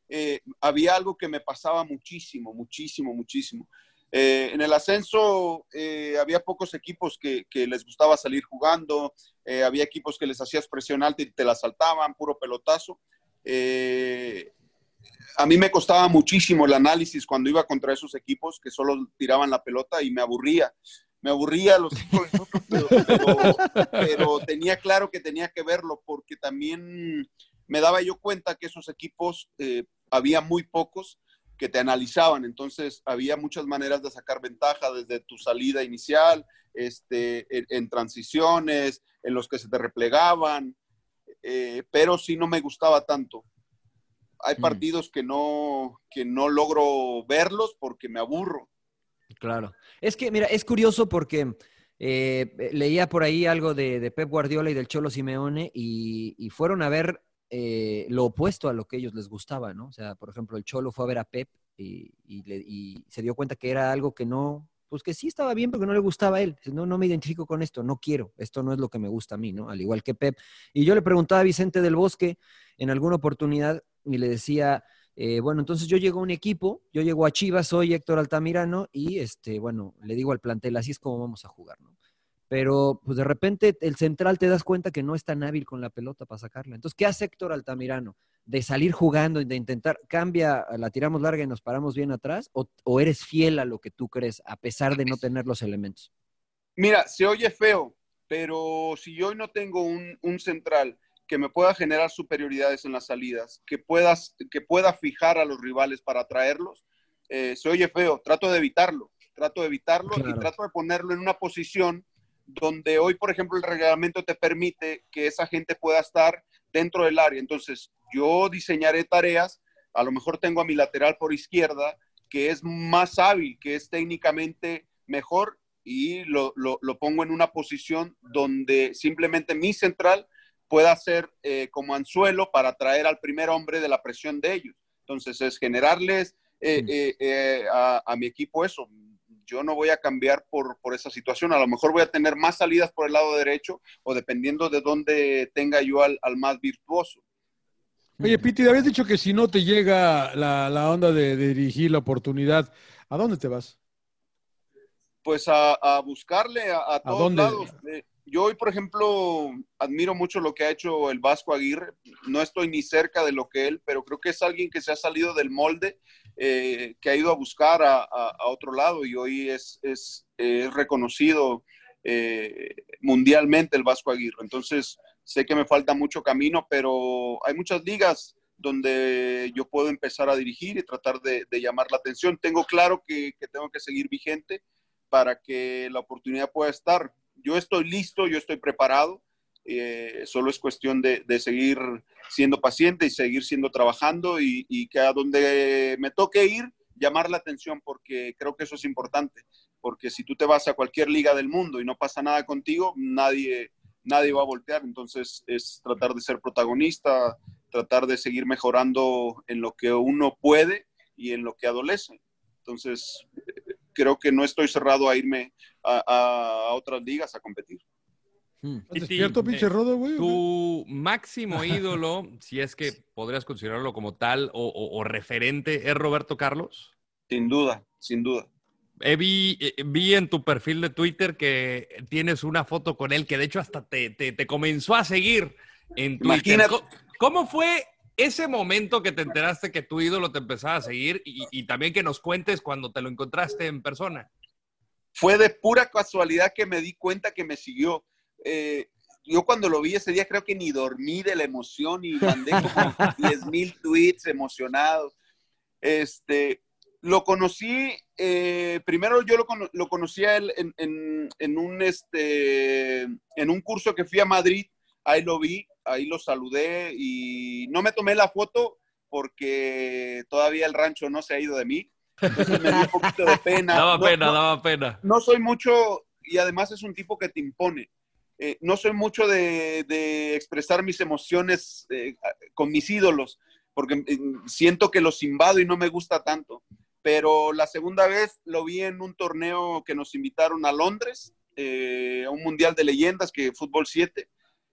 eh, había algo que me pasaba muchísimo, muchísimo, muchísimo. Eh, en el ascenso eh, había pocos equipos que, les gustaba salir jugando, eh, había equipos que les hacías presión alta y te la saltaban, puro pelotazo. a mí me costaba muchísimo el análisis cuando iba contra esos equipos que solo tiraban la pelota y me aburría. Me aburría los pero, pero tenía claro que tenía que verlo porque también me daba yo cuenta que esos equipos había muy pocos que te analizaban. Entonces, había muchas maneras de sacar ventaja desde tu salida inicial, este, en, transiciones, en los que se te replegaban, eh, pero sí no me gustaba tanto. Hay mm. partidos que no, que no logro verlos porque me aburro. Claro. Es que, mira, es curioso porque eh, leía por ahí algo de, Pep Guardiola y del Cholo Simeone y fueron a ver eh, lo opuesto a lo que ellos les gustaba, ¿no? O sea, por ejemplo, el Cholo fue a ver a Pep y, se dio cuenta que era algo que no, pues que sí estaba bien, pero que no le gustaba a él. No, no me identifico con esto, no quiero, esto no es lo que me gusta a mí, ¿no? Al igual que Pep. Y yo le preguntaba a Vicente del Bosque en alguna oportunidad y le decía, eh, bueno, entonces yo llego a un equipo, yo llego a Chivas, soy Héctor Altamirano y, este, bueno, le digo al plantel, así es como vamos a jugar, ¿no? Pero pues de repente el central te das cuenta que no es tan hábil con la pelota para sacarla. Entonces, ¿qué hace Héctor Altamirano? ¿De salir jugando y de intentar, cambia, la tiramos larga y nos paramos bien atrás? ¿O, eres fiel a lo que tú crees, a pesar de no tener los elementos? Mira, se oye feo, pero si yo hoy no tengo un, central que me pueda generar superioridades en las salidas, que, puedas, que pueda fijar a los rivales para atraerlos, eh, se oye feo, trato de evitarlo, trato de evitarlo y trato de ponerlo en una posición donde hoy, por ejemplo, el reglamento te permite que esa gente pueda estar dentro del área. Entonces, yo diseñaré tareas, a lo mejor tengo a mi lateral por izquierda, que es más hábil, que es técnicamente mejor, y lo, pongo en una posición donde simplemente mi central pueda ser eh, como anzuelo para traer al primer hombre de la presión de ellos. Entonces, es generarles eh, mm. eh, a mi equipo eso, yo no voy a cambiar por, esa situación. A lo mejor voy a tener más salidas por el lado derecho o dependiendo de dónde tenga yo al, más virtuoso. Oye, Piti, habías dicho que si no te llega la, onda de, dirigir la oportunidad, ¿a dónde te vas? Pues a, buscarle a, todos lados. Eh, yo hoy, por ejemplo, admiro mucho lo que ha hecho el Vasco Aguirre. No estoy ni cerca de lo que él, pero creo que es alguien que se ha salido del molde eh, que ha ido a buscar a, otro lado y hoy es, es, reconocido eh, mundialmente el Vasco Aguirre. Entonces, sé que me falta mucho camino, pero hay muchas ligas donde yo puedo empezar a dirigir y tratar de, llamar la atención. Tengo claro que, tengo que seguir vigente para que la oportunidad pueda estar. Yo estoy listo, yo estoy preparado. Eh, solo es cuestión de, seguir siendo paciente y seguir siendo trabajando y, que a donde me toque ir, llamar la atención porque creo que eso es importante. Porque si tú te vas a cualquier liga del mundo y no pasa nada contigo, nadie, nadie va a voltear. Entonces es tratar de ser protagonista, tratar de seguir mejorando en lo que uno puede y en lo que adolece. Entonces creo que no estoy cerrado a irme a otras ligas a competir. Hmm. ¿Despierto, pinche rodo, güey? Tu máximo ídolo, si es que podrías considerarlo como tal o, referente, ¿es Roberto Carlos? Sin duda, sin duda. Eh, vi, en tu perfil de Twitter que tienes una foto con él que de hecho hasta te, te, comenzó a seguir en Twitter. ¿Cómo fue ese momento que te enteraste que tu ídolo te empezaba a seguir y, también que nos cuentes cuando te lo encontraste en persona? Fue de pura casualidad que me di cuenta que me siguió. Eh, yo cuando lo vi ese día creo que ni dormí de la emoción y mandé como 10 mil tweets emocionados. Este, lo conocí, eh, primero yo lo, lo conocí a él en, un, este, en un curso que fui a Madrid, ahí lo vi, ahí lo saludé y no me tomé la foto porque todavía el rancho no se ha ido de mí. Entonces me dio un poquito de pena. Daba pena, daba pena. No soy mucho, y además es un tipo que te impone. Eh, no soy mucho de, expresar mis emociones eh, con mis ídolos, porque siento que los invado y no me gusta tanto pero la segunda vez lo vi en un torneo que nos invitaron a Londres, eh, a un Mundial de Leyendas, que Fútbol 7,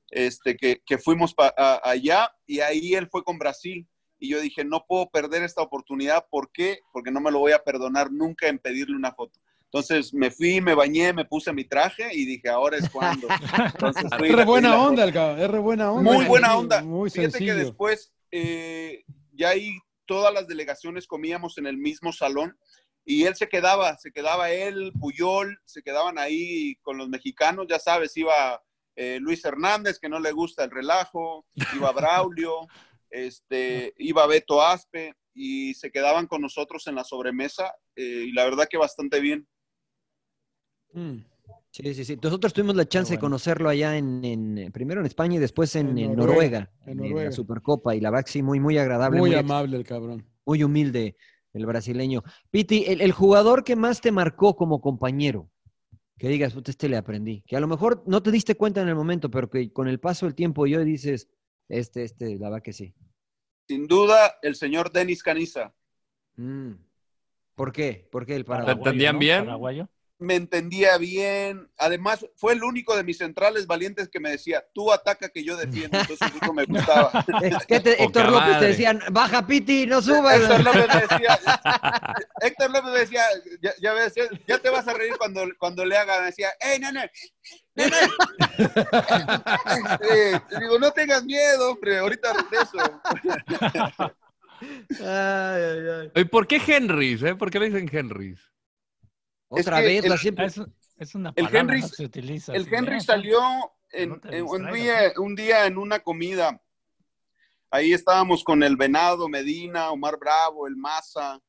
este, que, que fuimos allá y ahí él fue con Brasil. Y yo dije, no puedo perder esta oportunidad. ¿Por qué? Porque no me lo voy a perdonar nunca en pedirle una foto. Entonces me fui, me bañé, me puse mi traje y dije, ahora es cuando. es re buena onda, el es re buena onda. Muy buena onda. Muy Fíjate que después eh, ya ahí todas las delegaciones comíamos en el mismo salón y él se quedaba, se quedaba él, Puyol, se quedaban ahí con los mexicanos, ya sabes, iba eh, Luis Hernández, que no le gusta el relajo, iba Braulio, este, iba Beto Aspe y se quedaban con nosotros en la sobremesa eh, y la verdad que bastante bien. Mm. Sí, sí, sí. Nosotros tuvimos la chance de conocerlo allá en, primero en España y después en, Noruega, en, la Supercopa. Y la verdad sí, muy, muy agradable. Muy, amable el cabrón. Muy humilde el brasileño. Piti, el, jugador que más te marcó como compañero, que digas, este le aprendí, que a lo mejor no te diste cuenta en el momento, pero que con el paso del tiempo yo dices, este, este, la verdad que sí. Sin duda, el señor Denis Caniza. Mm. ¿Por qué? ¿Por qué el paraguayo? ¿Te entendían bien? ¿Paraguayo? Me entendía bien. Además, fue el único de mis centrales valientes que me decía, tú ataca que yo defiendo. Entonces eso me gustaba. Héctor López te decían, baja Piti, no subas. Héctor López me decía, Héctor López me decía, ya, ves, ya, te vas a reír cuando, cuando le haga, me decía, ¡Ey, nene! ¡Nene! eh, digo, no tengas miedo, hombre, ahorita regreso. ay, ay, ay. ¿Y por qué Henrys? Eh? ¿Por qué le dicen Henrys? Otra vez, la siempre. Es, una palabra el Henry, se utiliza. El Henry salió en, un, día, un día en una comida. Ahí estábamos con el Venado, Medina, Omar Bravo, el Maza.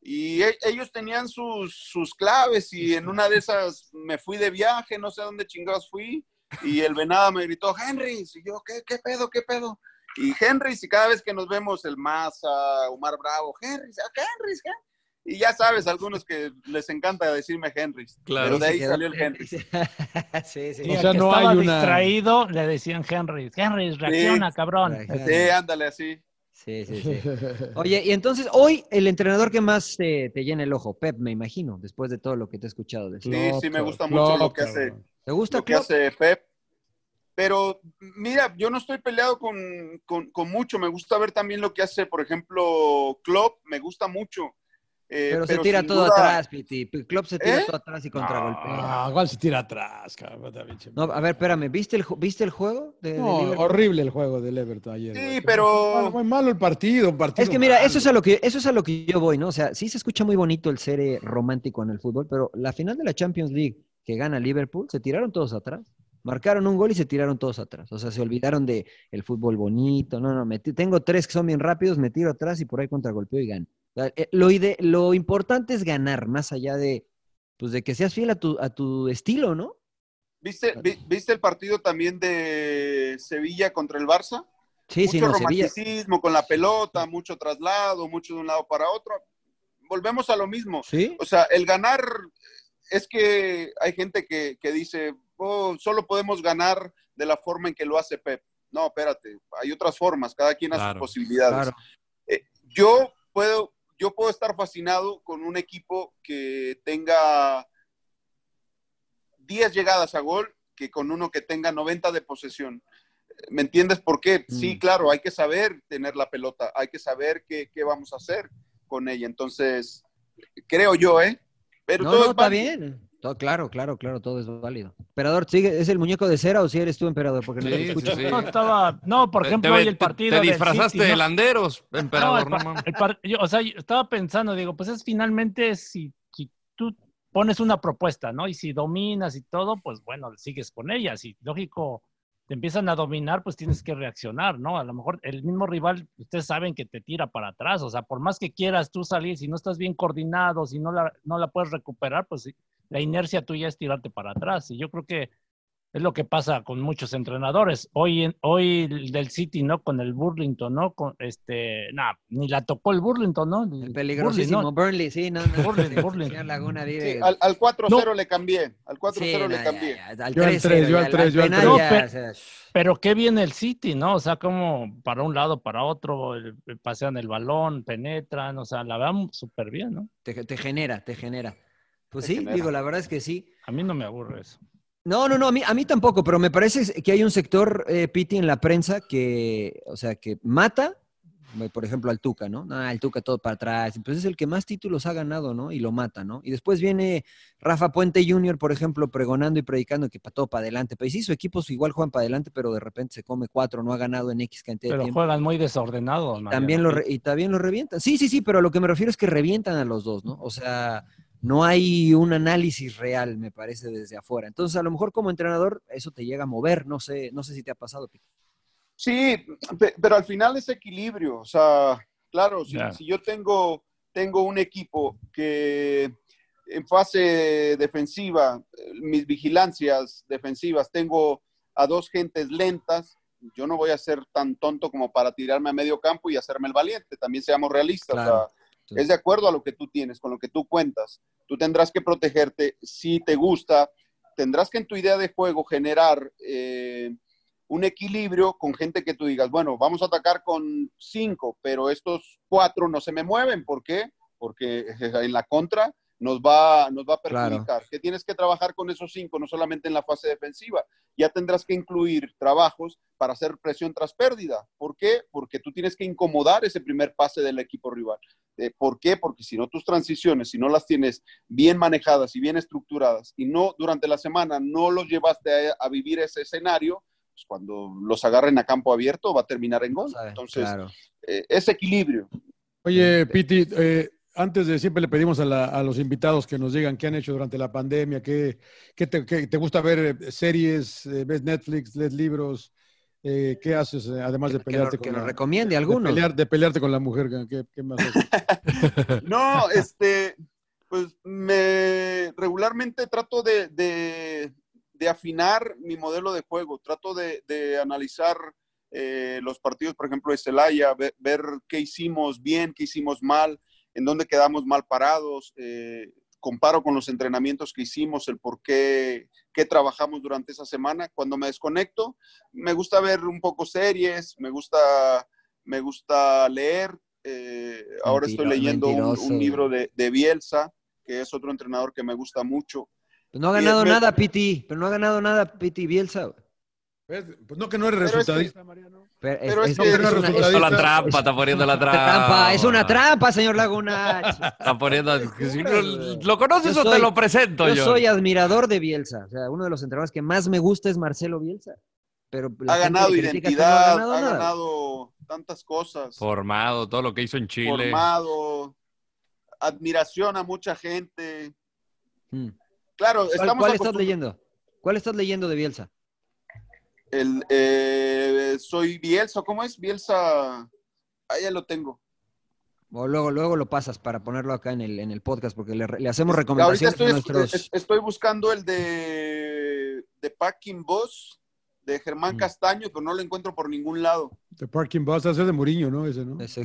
Y e, ellos tenían sus, sus claves y en una de esas me fui de viaje, no sé dónde chingados fui. Y el Venado me gritó, Henry, y yo, ¿qué, qué pedo, qué pedo? Y Henry, y cada vez que nos vemos, el Maza, Omar Bravo, Henry, Henry, Henry. Y ya sabes, algunos que les encanta decirme Henry. Claro. Pero de ahí salió el Henry. sí, sí. O sea, no estaba hay una... distraído, le decían Henry. Henry, reacciona, cabrón. Sí, ándale así. Sí, sí, sí. Oye, y entonces hoy el entrenador que más te, llena el ojo, Pep, me imagino, después de todo lo que te he escuchado decir. Sí, sí, me gusta mucho lo que hace. ¿Te gusta lo que hace Pep? Pero mira, yo no estoy peleado con, con, con, mucho. Me gusta ver también lo que hace, por ejemplo, Klopp. Me gusta mucho. Eh, pero, se tira todo atrás, Piti. Klopp se tira ¿Eh? todo atrás y contragolpea. Ah, igual se tira atrás, cabrón. No, a ver, espérame, ¿viste el, ¿viste el juego? De, no, horrible el juego del Everton ayer. Sí, pero... Muy malo el partido, partido Es que mira, eso es, a lo que, eso es a lo que yo voy, ¿no? O sea, sí se escucha muy bonito el ser eh, romántico en el fútbol, pero la final de la Champions League que gana Liverpool, se tiraron todos atrás. Marcaron un gol y se tiraron todos atrás. O sea, se olvidaron de el fútbol bonito. No, no, tengo tres que son bien rápidos, me tiro atrás y por ahí contragolpeo y gano. Eh, lo, lo importante es ganar, más allá de, pues, de que seas fiel a tu, a tu estilo, ¿no? ¿Viste, ¿Viste el partido también de Sevilla contra el Barça? Sí, mucho sí, no, romanticismo con la pelota, mucho traslado, mucho de un lado para otro. Volvemos a lo mismo. ¿Sí? O sea, el ganar es que hay gente que, dice, oh, solo podemos ganar de la forma en que lo hace Pep. No, espérate, hay otras formas, cada quien a sus posibilidades. Eh, yo puedo, yo puedo estar fascinado con un equipo que tenga 10 llegadas a gol que con uno que tenga 90 de posesión. ¿Me entiendes por qué? Sí, mm. claro, hay que saber tener la pelota, hay que saber qué, vamos a hacer con ella. Entonces, creo yo, ¿eh? Pero todo está bien. Claro, claro, claro, todo es válido. Emperador, ¿sigue, ¿es el muñeco de cera o si eres tú, emperador? Porque no te escucho. No, estaba, no, por ejemplo, hoy el partido. Te, disfrazaste de landeros, emperador. No, o sea, estaba pensando, digo, pues es finalmente si, si, tú pones una propuesta, ¿no? Y si dominas y todo, pues bueno, sigues con ella. Si lógico te empiezan a dominar, pues tienes que reaccionar, ¿no? A lo mejor el mismo rival, ustedes saben que te tira para atrás, o sea, por más que quieras tú salir, si no estás bien coordinado, si no la, no la puedes recuperar, pues la inercia tuya es tirarte para atrás. Y yo creo que es lo que pasa con muchos entrenadores. Hoy, hoy del City, ¿no? Con el Burlington, ¿no? Con este, nada, ni la tocó el Burlington, ¿no? El peligrosísimo Burnley, sí, no, no. Burlington, Burlington. Laguna sí, al, al 4-0 le cambié, al 4-0 sí, le cambié. Ya, ya, al 3, yo al 3, yo al 3. No, pero, pero, qué viene el City, ¿no? O sea, como para un lado, para otro, pasean el balón, penetran, o sea, la vean súper bien, ¿no? Te, te genera, te genera. Pues sí, genera. digo, la verdad es que sí. A mí no me aburre eso. No, no, no, a mí, a mí tampoco, pero me parece que hay un sector, eh, Piti, en la prensa que, o sea, que mata, por ejemplo, al Tuca, ¿no? Ah, el Tuca todo para atrás, pues es el que más títulos ha ganado, ¿no? Y lo mata, ¿no? Y después viene Rafa Puente Jr., por ejemplo, pregonando y predicando que para todo para adelante. Pues sí, su equipo igual juegan para adelante, pero de repente se come cuatro, no ha ganado en X cantidad pero de tiempo. Pero juegan muy desordenados, también lo Y también lo revientan. Sí, sí, sí, pero a lo que me refiero es que revientan a los dos, ¿no? O sea no hay un análisis real, me parece, desde afuera. Entonces, a lo mejor como entrenador eso te llega a mover, no sé, no sé si te ha pasado. Sí, pero al final es equilibrio, o sea, claro, si, yeah. si yo tengo, tengo un equipo que en fase defensiva, mis vigilancias defensivas, tengo a dos gentes lentas, yo no voy a ser tan tonto como para tirarme a medio campo y hacerme el valiente, también seamos realistas. Claro. O sea, es de acuerdo a lo que tú tienes, con lo que tú cuentas. Tú tendrás que protegerte si te gusta, tendrás que en tu idea de juego generar eh, un equilibrio con gente que tú digas, bueno, vamos a atacar con cinco, pero estos cuatro no se me mueven. ¿Por qué? Porque en la contra nos va, nos va a perjudicar. Claro. Que tienes que trabajar con esos cinco, no solamente en la fase defensiva. Ya tendrás que incluir trabajos para hacer presión tras pérdida. ¿Por qué? Porque tú tienes que incomodar ese primer pase del equipo rival. Eh, ¿Por qué? Porque si no tus transiciones, si no las tienes bien manejadas y bien estructuradas y no durante la semana no los llevaste a, a vivir ese escenario, pues cuando los agarren a campo abierto va a terminar en gol. Entonces, claro. eh, es equilibrio. Oye, Piti, eh, antes de siempre le pedimos a, la, a, los invitados que nos digan qué han hecho durante la pandemia, qué, qué, te, qué te, gusta ver eh, series, eh, ves Netflix, lees libros, eh, ¿qué haces además de pelearte que, que con la, recomiende alguno? De, pelear, de, pelearte con la mujer, ¿qué, qué más haces? no, este, pues me regularmente trato de, de, de afinar mi modelo de juego, trato de, analizar eh, los partidos, por ejemplo, de Celaya, ver, ver qué hicimos bien, qué hicimos mal, en dónde quedamos mal parados, eh, comparo con los entrenamientos que hicimos, el por qué, qué, trabajamos durante esa semana. Cuando me desconecto, me gusta ver un poco series, me gusta, me gusta leer. Eh, ahora estoy leyendo un, un, libro de, de, Bielsa, que es otro entrenador que me gusta mucho. Pues no ha ganado me... nada, Piti, pero no ha ganado nada, Piti Bielsa. Pues no que no eres resultadista, Mariano. Pero, pero es, es, es, no, es, es la trampa, está poniendo la trampa. trampa. Es una trampa, señor Laguna. está poniendo. Si no, ¿Lo conoces o te lo presento yo? Yo soy admirador de Bielsa. O sea, uno de los entrenadores que más me gusta es Marcelo Bielsa. Pero ha ganado identidad, no ha, ganado, ha ganado, tantas cosas. Formado, todo lo que hizo en Chile. Formado, admiración a mucha gente. Hmm. Claro, ¿Cuál, estamos ¿Cuál estás leyendo? ¿Cuál estás leyendo de Bielsa? El, eh, soy Bielsa, ¿cómo es? Bielsa, ahí ya lo tengo. O luego, luego lo pasas para ponerlo acá en el, en el podcast, porque le, le hacemos recomendaciones estoy, a nuestros... Estoy buscando el de, de Packing Boss, de Germán mm. Castaño, pero no lo encuentro por ningún lado. De Parking Boss, ese de Muriño, ¿no? Ese, ¿no? Ese.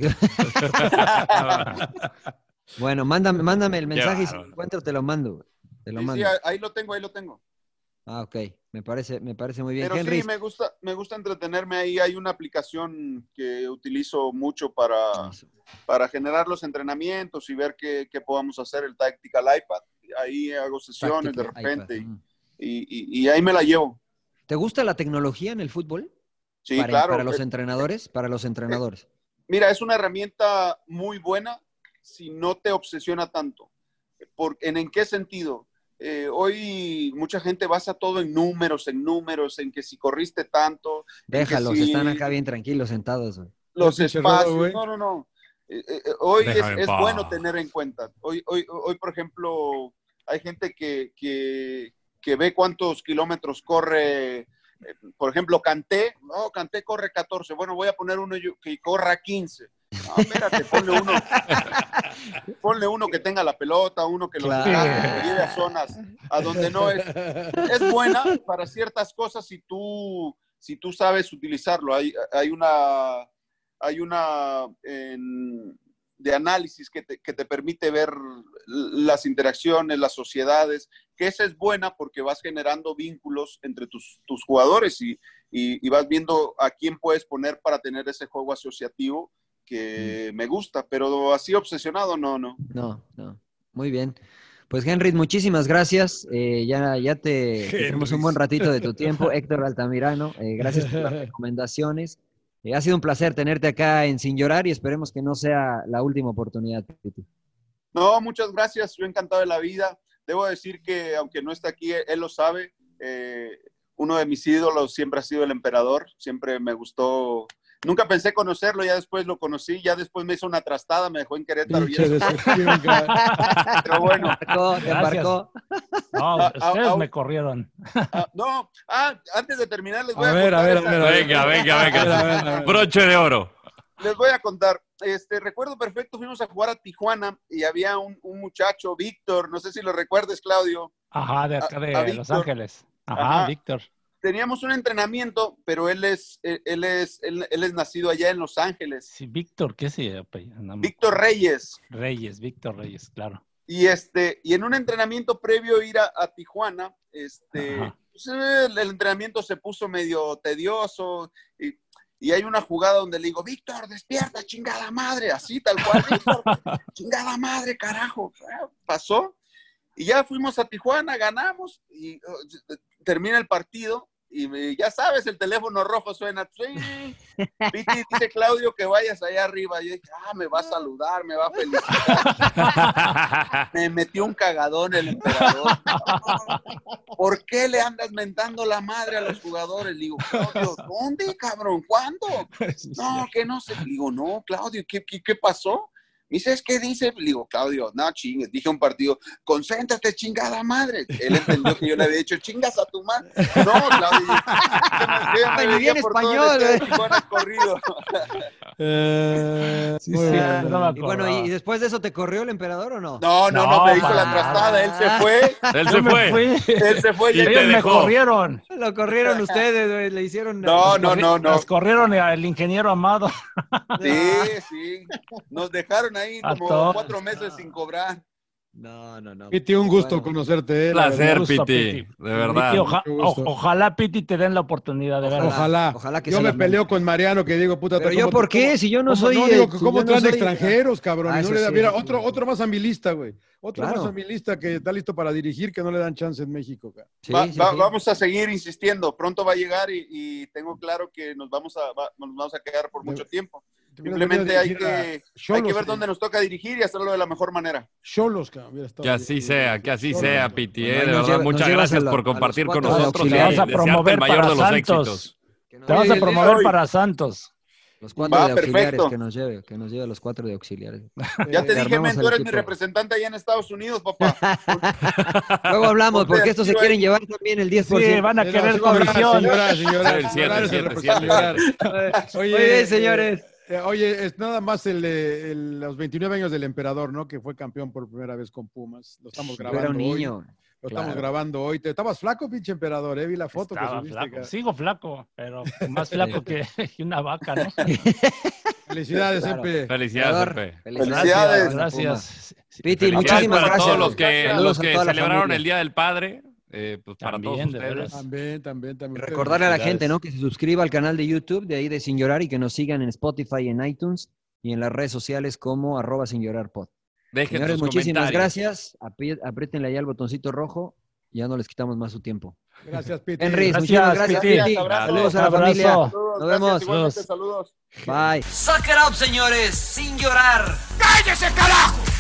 bueno, mándame, mándame el mensaje y si lo encuentro te lo mando. Te lo sí, mando. Sí, ahí lo tengo, ahí lo tengo. Ah, ok. Me parece, me parece muy bien. Pero Henry, sí, me gusta, me gusta entretenerme ahí. Hay una aplicación que utilizo mucho para, para generar los entrenamientos y ver qué, qué podamos hacer, el Tactical iPad. Ahí hago sesiones Tactical de repente y, y, y, ahí me la llevo. ¿Te gusta la tecnología en el fútbol? Sí, para, claro. Para los entrenadores, para los entrenadores. Mira, es una herramienta muy buena si no te obsesiona tanto. Por, ¿en, ¿En qué sentido? Eh, hoy mucha gente basa todo en números, en números, en que si corriste tanto. Déjalos, están acá bien tranquilos sentados. Los espacios. No, no, no. Eh, eh, hoy es, bueno tener en cuenta. Hoy, hoy, hoy, por ejemplo, hay gente que, que, que ve cuántos kilómetros corre por ejemplo, Canté, no, Canté corre 14, bueno, voy a poner uno que corra 15. No, espérate, ponle uno, ponle uno que tenga la pelota, uno que lo lleve a zonas a donde no es. Es buena para ciertas cosas si tú, si tú sabes utilizarlo. Hay, hay una, hay una de análisis que te, que te permite ver las interacciones, las sociedades, que esa es buena porque vas generando vínculos entre tus, tus jugadores y, y, y, vas viendo a quién puedes poner para tener ese juego asociativo que mm. me gusta, pero así obsesionado no, no. No, no. Muy bien. Pues Henry, muchísimas gracias. Eh, ya, ya te tenemos un buen ratito de tu tiempo. Héctor Altamirano, eh, gracias por las recomendaciones. Eh, ha sido un placer tenerte acá en Sin Llorar y esperemos que no sea la última oportunidad. No, muchas gracias. Yo encantado de la vida. Debo decir que, aunque no está aquí, él lo sabe. uno de mis ídolos siempre ha sido el emperador. Siempre me gustó Nunca pensé conocerlo, ya después lo conocí, ya después me hizo una trastada, me dejó en Querétaro. Y Pero bueno. Te embarcó. No, ah, ah, ustedes ah, me corrieron. no, antes de terminar les voy a, a ver, a ver, a ver, Venga, venga, venga. Broche de oro. Les voy a contar. Este, recuerdo perfecto, fuimos a jugar a Tijuana y había un, muchacho, Víctor, no sé si lo recuerdes, Claudio. Ajá, de acá de Los Ángeles. Ajá, Víctor teníamos un entrenamiento, pero él es, él es, él, es nacido allá en Los Ángeles. Sí, Víctor, ¿qué se Víctor Reyes. Reyes, Víctor Reyes, claro. Y este, y en un entrenamiento previo a ir a, Tijuana, este, pues, el, entrenamiento se puso medio tedioso y, y, hay una jugada donde le digo, Víctor, despierta, chingada madre, así tal cual, Víctor, chingada madre, carajo. Pasó. Y ya fuimos a Tijuana, ganamos y oh, termina el partido y ya sabes, el teléfono rojo suena. Piti dice Claudio que vayas allá arriba. Y yo dije, ah, me va a saludar, me va a felicitar. me metió un cagadón el emperador. ¿Por qué le andas mentando la madre a los jugadores? Le digo, Claudio, ¿dónde, cabrón? ¿Cuándo? No, que no sé. digo, no, Claudio, ¿qué, qué, qué pasó? Y dices, ¿qué dice? Le digo, Claudio, no chingues. Dije un partido, concéntrate, chingada madre. Él entendió que yo le había dicho, chingas a tu madre. No, Claudio. Yo, me bien español. ¿eh? corrido. Eh, sí, sí, y bueno, ¿y después de eso te corrió el emperador o no? No, no, no, me hizo la trastada. Él se fue. Él se fue. Él se fue. Y, ellos me corrieron. Lo corrieron ustedes, le hicieron. No, no, no, no. Nos corrieron al ingeniero Amado. Sí, sí. Nos dejaron ahí como cuatro meses sin cobrar. No, no, no. Piti, un gusto conocerte. Un placer, Piti, de verdad. ojalá, Piti, te den la oportunidad de verlo. Ojalá. ojalá que yo me peleo con Mariano que digo, puta, ¿Pero yo por qué? Si yo no soy. No, digo, ¿cómo traen extranjeros, cabrón? Ah, no le da, mira, otro, otro más a mi lista, güey. Otro más a mi lista que está listo para dirigir que no le dan chance en México. vamos a seguir insistiendo. Pronto va a llegar y, tengo claro que nos vamos a, nos vamos a quedar por mucho tiempo. Simplemente hay que, hay que ver dónde nos toca dirigir y hacerlo de la mejor manera. Cholos, que así sea, que así sea, Piti. Eh, de verdad, muchas gracias por compartir con nosotros. Te vas a promover para Santos. Te vas a promover para Santos. Los cuatro de auxiliares que nos lleve, que nos lleve los cuatro de auxiliares. Ya te dije, men, tú eres mi representante allá en Estados Unidos, papá. Luego hablamos, porque estos se quieren llevar también el 10%. Sí, van a querer comisión. Señora, señora, señora. Oye, señores. Eh, oye, es nada más el, los 29 años del emperador, ¿no? Que fue campeón por primera vez con Pumas. Lo estamos grabando Era un niño. Hoy. Lo estamos grabando hoy. Te, estabas flaco, pinche emperador, ¿eh? Vi la foto que subiste. Flaco. Sigo flaco, pero más flaco que, una vaca, ¿no? Felicidades, Epe. Felicidades, Epe. Felicidades. Gracias. Piti, muchísimas para gracias. todos los que, los que celebraron el Día del Padre. Eh, pues para también, todos ustedes. También, también, también. Recordarle a la gente, ¿no? Que se suscriba al canal de YouTube de ahí de Sin Llorar y que nos sigan en Spotify, en iTunes y en las redes sociales como arroba sin llorar pod. Señores, muchísimas gracias. Apriétenle ahí al botoncito rojo y ya no les quitamos más su tiempo. Gracias, Piti. Henry, muchísimas gracias, Piti. Saludos a la familia. Nos vemos. Saludos. Bye. Suck it up, señores, sin llorar. ¡Cállese, carajo!